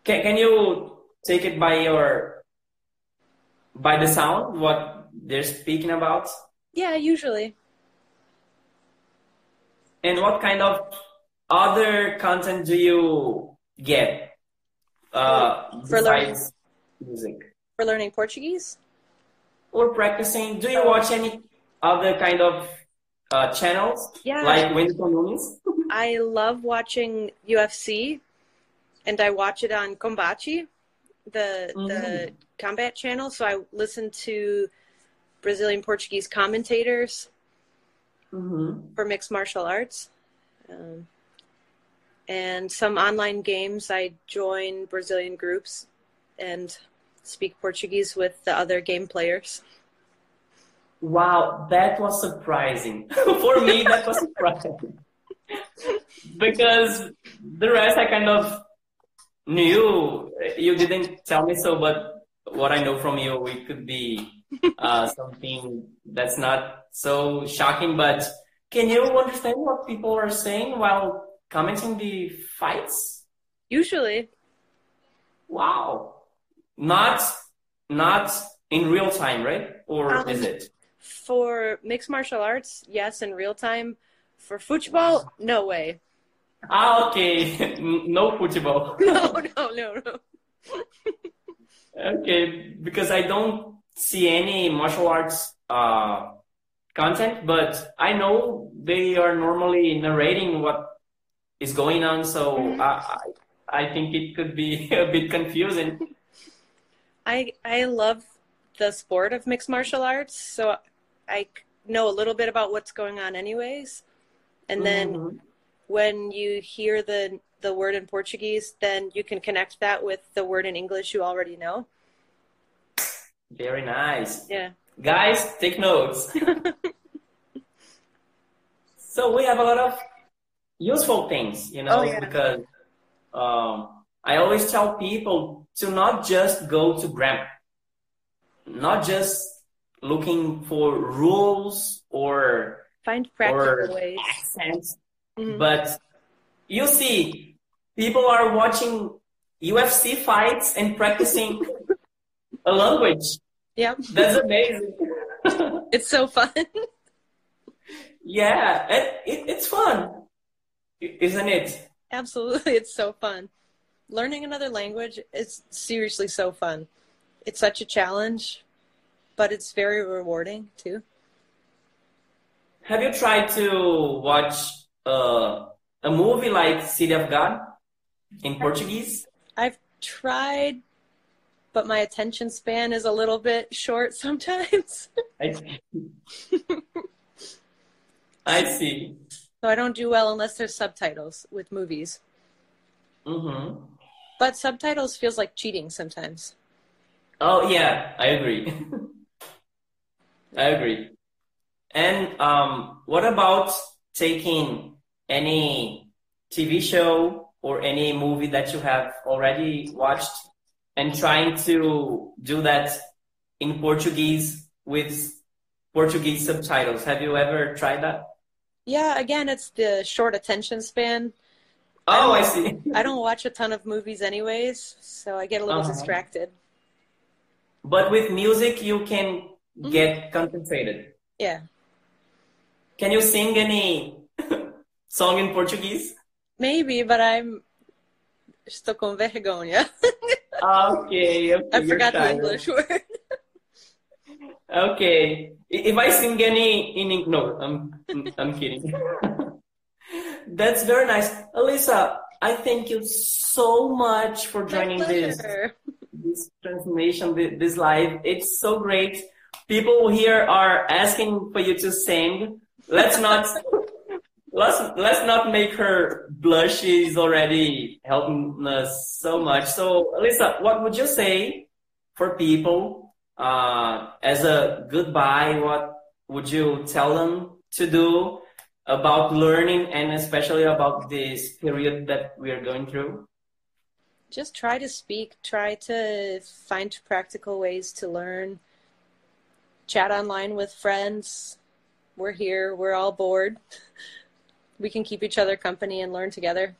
Can can you take it by your by the sound what they're speaking about Yeah, usually. and what kind of other content do you get uh, For learning. music For learning Portuguese? or practicing? Do you watch any other kind of uh, channels Yeah. like Whindersson Nunes? *laughs* I love watching UFC, and I watch it on Combate, the the combat channel. So I listen to Brazilian Portuguese commentators mm-hmm. for mixed martial arts, um, and some online games. I join Brazilian groups and speak Portuguese with the other game players. Wow, that was surprising. *laughs* For me, that was surprising. *laughs* because the rest I kind of knew. You didn't tell me so, but what I know from you, it could be uh, *laughs* something that's not so shocking. But can you understand what people are saying while commenting the fights? Usually, Wow. Not, not in real time, right? Or Um, is it? for mixed martial arts, yes, in real time. For football, no way. Ah, okay. *laughs* no football. *laughs* No, no, no, no. *laughs* Okay, because I don't see any martial arts uh, content, but I know they are normally narrating what is going on, so. I, I think it could be *laughs* a bit confusing. I I love the sport of mixed martial arts, so I know a little bit about what's going on, anyways. And then Mhm. when you hear the the word in Portuguese, then you can connect that with the word in English you already know. very nice, Yeah. guys. Take notes. *laughs* so we have a lot of useful things, you know, Oh, yeah. because um, I always tell people to not just go to grammar, not just looking for rules or Find practical or ways. accents, Mhm. but you see, people are watching UFC fights and practicing *laughs* a language. Yeah, That's amazing. *laughs* It's so fun. *laughs* yeah, it, it, it's fun, isn't it? Absolutely, *laughs* it's so fun. Learning another language is seriously so fun. It's such a challenge, but it's very rewarding too. Have you tried to watch uh, a movie like City of God in Portuguese? I've tried, but my attention span is a little bit short *laughs* sometimes. I, *laughs* I see. So I don't do well unless there's subtitles with movies. Mm-hmm. But subtitles feels like cheating sometimes. Oh yeah, I agree. *laughs* I agree. And um, what about taking any TV show or any movie that you have already watched and trying to do that in Portuguese with Portuguese subtitles? Have you ever tried that? Yeah, again, it's the short attention span. Oh, I I see. I don't watch a ton of movies anyways, so I get a little Uh-huh. distracted. But with music, you can Mm-hmm. get concentrated. Yeah. Can you sing any *laughs* song in Portuguese? Maybe, but I'm estou com vergonha. Okay, okay *laughs* I forgot the. English word. Okay. If I sing any in no, I'm I'm kidding. *laughs* That's very nice, Alyssa. I thank you so much for joining this this transformation, this live. It's so great. People here are asking for you to sing. Let's not *laughs* let's let's not make her blush. She's already helping us so much. So, Alyssa, what would you say for people uh, as a goodbye? What would you tell them to do about learning and especially about this period that we are going through? Just try to speak, try to find practical ways to learn. Chat online with friends. We're here, we're all bored. *laughs* We can keep each other company and learn together.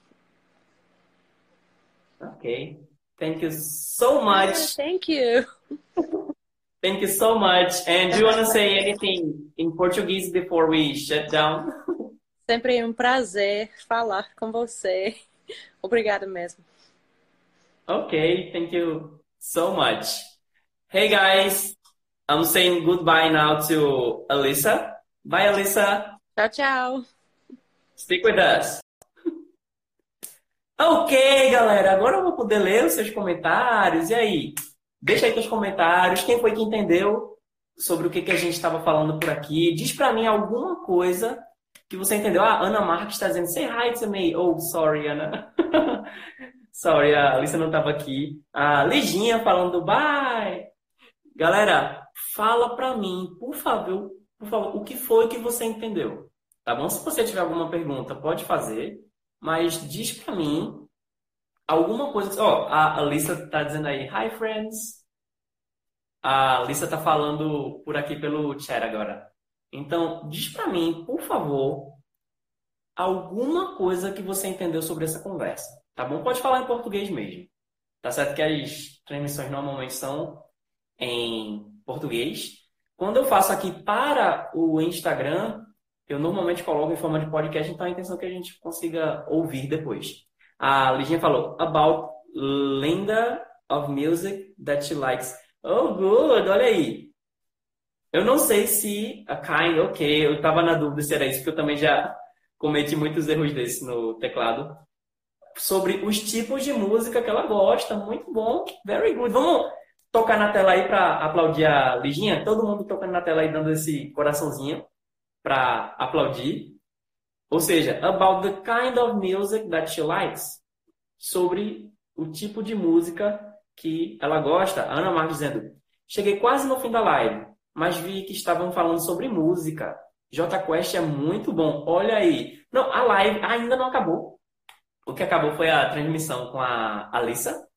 Okay. Thank you so much. Thank you. *laughs* Thank you so much. And do you want to say anything in Portuguese before we shut down? *laughs* Sempre é um prazer falar com você. Obrigada mesmo. Okay, thank you so much. Hey guys, I'm saying goodbye now to Alyssa. Bye, Alyssa. Tchau, tchau. Stick with us. *laughs* Ok, galera, agora eu vou poder ler os seus comentários. E aí? Deixa aí teus comentários. Quem foi que entendeu sobre o que, que a gente estava falando por aqui? Diz pra mim alguma coisa que você entendeu. Ah, Ana Marques está dizendo, say hi to me. Oh, sorry, Ana. *laughs* sorry, a Alissa não estava aqui. A Liginha falando bye. Galera, fala pra mim, por favor, por favor, o que foi que você entendeu? Tá bom? Se você tiver alguma pergunta, pode fazer, mas diz pra mim alguma coisa. Ó, a Alissa tá dizendo aí, hi friends. A Alissa tá falando por aqui pelo chat agora. Então, diz pra mim, por favor, alguma coisa que você entendeu sobre essa conversa. Tá bom? Pode falar em português mesmo. Tá certo que as transmissões normalmente são em português. Quando eu faço aqui para o Instagram, eu normalmente coloco em forma de podcast, então a intenção é que a gente consiga ouvir depois. A Liginha falou about Linda of music that she likes. Oh, good, olha aí. Eu não sei se a kind, ok, eu tava na dúvida se era isso, porque eu também já cometi muitos erros desses no teclado. Sobre os tipos de música que ela gosta, muito bom, very good. Vamos tocar na tela aí para aplaudir a Liginha? Todo mundo tocando na tela aí, dando esse coraçãozinho para aplaudir. Ou seja, about the kind of music that she likes. Sobre o tipo de música que ela gosta. Ana Marques dizendo: Cheguei quase no fim da live, mas vi que estavam falando sobre música. J Quest é muito bom. Olha aí. Não, a live ainda não acabou. O que acabou foi a transmissão com a Alissa.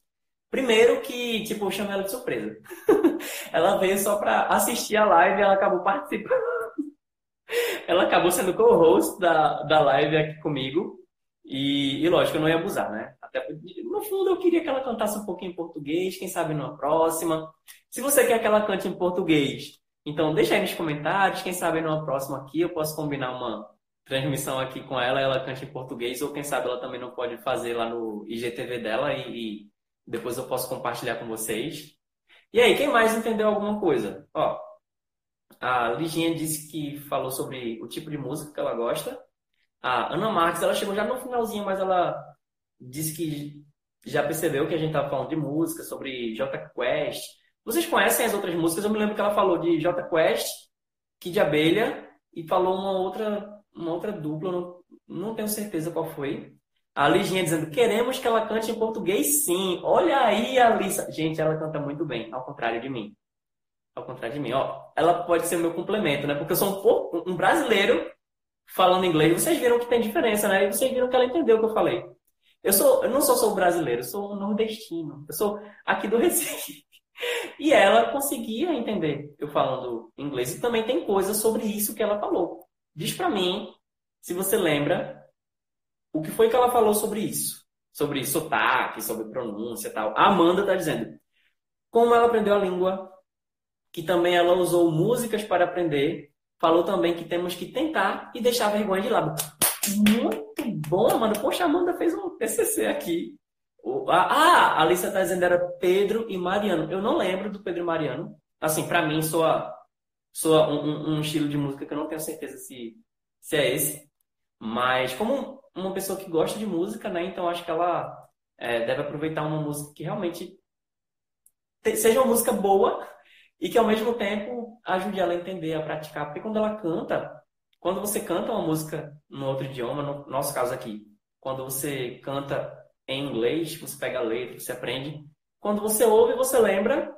Primeiro que, tipo, eu chamei ela de surpresa. *laughs* ela veio só para assistir a live e ela acabou participando. Ela acabou sendo co-host da, da live aqui comigo. E, e lógico, eu não ia abusar, né? Até no fundo, eu queria que ela cantasse um pouquinho em português, quem sabe numa próxima. Se você quer que ela cante em português, então deixa aí nos comentários, quem sabe numa próxima aqui eu posso combinar uma transmissão aqui com ela, ela cante em português, ou quem sabe ela também não pode fazer lá no IGTV dela e, e depois eu posso compartilhar com vocês. E aí, quem mais entendeu alguma coisa? Ó, a Liginha disse que falou sobre o tipo de música que ela gosta. A Ana Marques, ela chegou já no finalzinho, mas ela disse que já percebeu que a gente estava falando de música, sobre J Quest. Vocês conhecem as outras músicas? Eu me lembro que ela falou de J Quest, Kid Abelha, e falou uma outra uma outra dupla, não, não tenho certeza qual foi. A Liginha dizendo, queremos que ela cante em português sim. Olha aí, Alissa. Gente, ela canta muito bem, ao contrário de mim. Ao contrário de mim, ó. Ela pode ser o meu complemento, né? Porque eu sou um, um brasileiro falando inglês. Vocês viram que tem diferença, né? E vocês viram que ela entendeu o que eu falei. Eu, sou, eu não só sou brasileiro, eu sou nordestino. Eu sou aqui do *laughs* Recife. E ela conseguia entender eu falando inglês. E também tem coisas sobre isso que ela falou. Diz para mim, se você lembra, o que foi que ela falou sobre isso? Sobre sotaque, sobre pronúncia e tal. A Amanda está dizendo como ela aprendeu a língua, que também ela usou músicas para aprender. Falou também que temos que tentar e deixar a vergonha de lado. Muito bom, mano. Poxa, Amanda fez um TCC aqui. Ah, a Alissa está dizendo era Pedro e Mariano. Eu não lembro do Pedro e Mariano. Assim, para mim, soa, soa um, um, estilo de música que eu não tenho certeza se, se é esse. Mas como uma pessoa que gosta de música, né? Então acho que ela é, deve aproveitar uma música que realmente te, seja uma música boa e que ao mesmo tempo ajude ela a entender, a praticar. Porque quando ela canta, quando você canta uma música no outro idioma, no nosso caso aqui, quando você canta em inglês, você pega a letra, você aprende. Quando você ouve, você lembra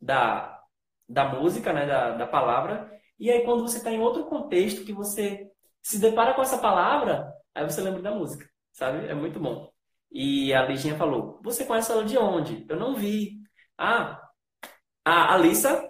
da, da música, né, da, da palavra. E aí, quando você está em outro contexto, que você se depara com essa palavra, aí você lembra da música, sabe? É muito bom. E a Liginha falou: Você conhece ela de onde? Eu não vi. Ah, a Alissa,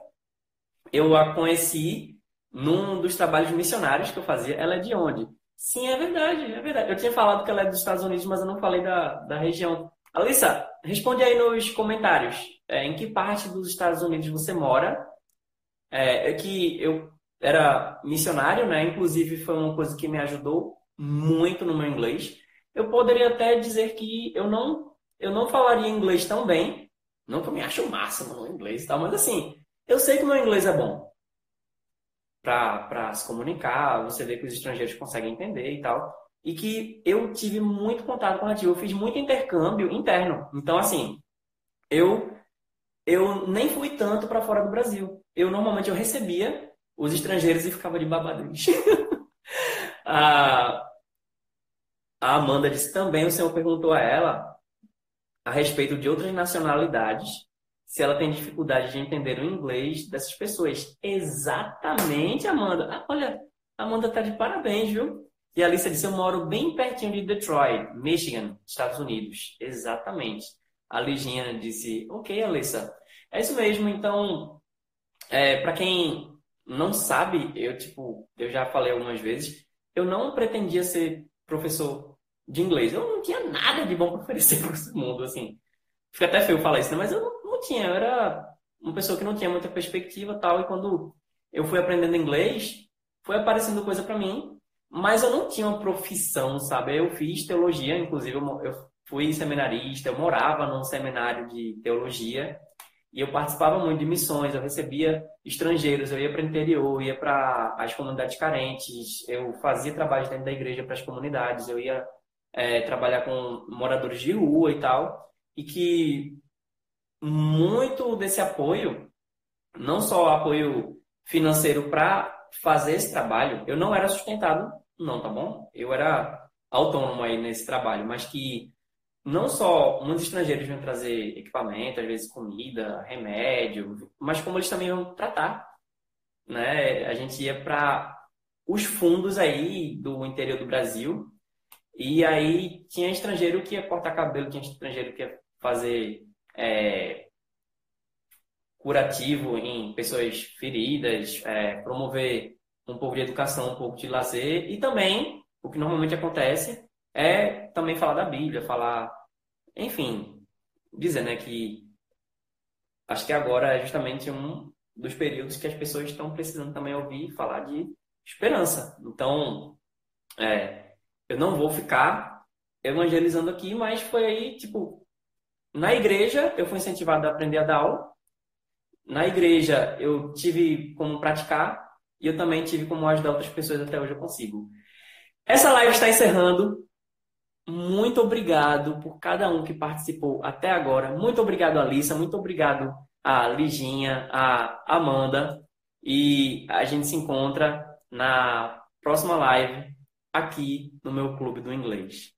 eu a conheci num dos trabalhos missionários que eu fazia. Ela é de onde? Sim, é verdade, é verdade. Eu tinha falado que ela é dos Estados Unidos, mas eu não falei da, da região. Alissa, responde aí nos comentários. É, em que parte dos Estados Unidos você mora? É, é que eu era missionário, né? Inclusive foi uma coisa que me ajudou muito no meu inglês. Eu poderia até dizer que eu não eu não falaria inglês tão bem, não que eu me ache o máximo no inglês e tal, mas assim, eu sei que meu inglês é bom para se comunicar, você vê que os estrangeiros conseguem entender e tal. E que eu tive muito contato com nativo, eu fiz muito intercâmbio interno. Então, assim, eu eu nem fui tanto para fora do Brasil. Eu normalmente eu recebia os estrangeiros e ficava de babadez. *laughs* a, a Amanda disse também, o senhor perguntou a ela a respeito de outras nacionalidades se ela tem dificuldade de entender o inglês dessas pessoas. Exatamente, Amanda. Ah, olha, Amanda tá de parabéns, viu? E a Alicia disse: Eu moro bem pertinho de Detroit, Michigan, Estados Unidos. Exatamente. A Liginha disse: Ok, Alissa. É isso mesmo. Então, é, para quem não sabe, eu tipo, eu já falei algumas vezes, eu não pretendia ser professor de inglês. Eu não tinha nada de bom para oferecer *laughs* para esse mundo, assim. Fica até feio falar isso, né? Mas eu não tinha, eu era uma pessoa que não tinha muita perspectiva tal, e quando eu fui aprendendo inglês, foi aparecendo coisa para mim, mas eu não tinha uma profissão, sabe? Eu fiz teologia, inclusive eu fui seminarista, eu morava num seminário de teologia, e eu participava muito de missões, eu recebia estrangeiros, eu ia para o interior, ia para as comunidades carentes, eu fazia trabalho dentro da igreja para as comunidades, eu ia é, trabalhar com moradores de rua e tal, e que muito desse apoio, não só apoio financeiro para fazer esse trabalho, eu não era sustentado, não, tá bom? Eu era autônomo aí nesse trabalho, mas que não só muitos estrangeiros vêm trazer equipamento, às vezes comida, remédio, mas como eles também vão tratar, né? A gente ia para os fundos aí do interior do Brasil e aí tinha estrangeiro que ia cortar cabelo, tinha estrangeiro que ia fazer é, curativo em pessoas feridas, é, promover um pouco de educação, um pouco de lazer e também o que normalmente acontece é também falar da Bíblia, falar, enfim, dizer, né, que acho que agora é justamente um dos períodos que as pessoas estão precisando também ouvir falar de esperança. Então, é, eu não vou ficar evangelizando aqui, mas foi aí, tipo, na igreja, eu fui incentivado a aprender a dar aula. Na igreja, eu tive como praticar e eu também tive como ajudar outras pessoas. Até hoje eu consigo. Essa live está encerrando. Muito obrigado por cada um que participou até agora. Muito obrigado, Alissa. Muito obrigado a Liginha, a Amanda. E a gente se encontra na próxima live aqui no meu clube do inglês.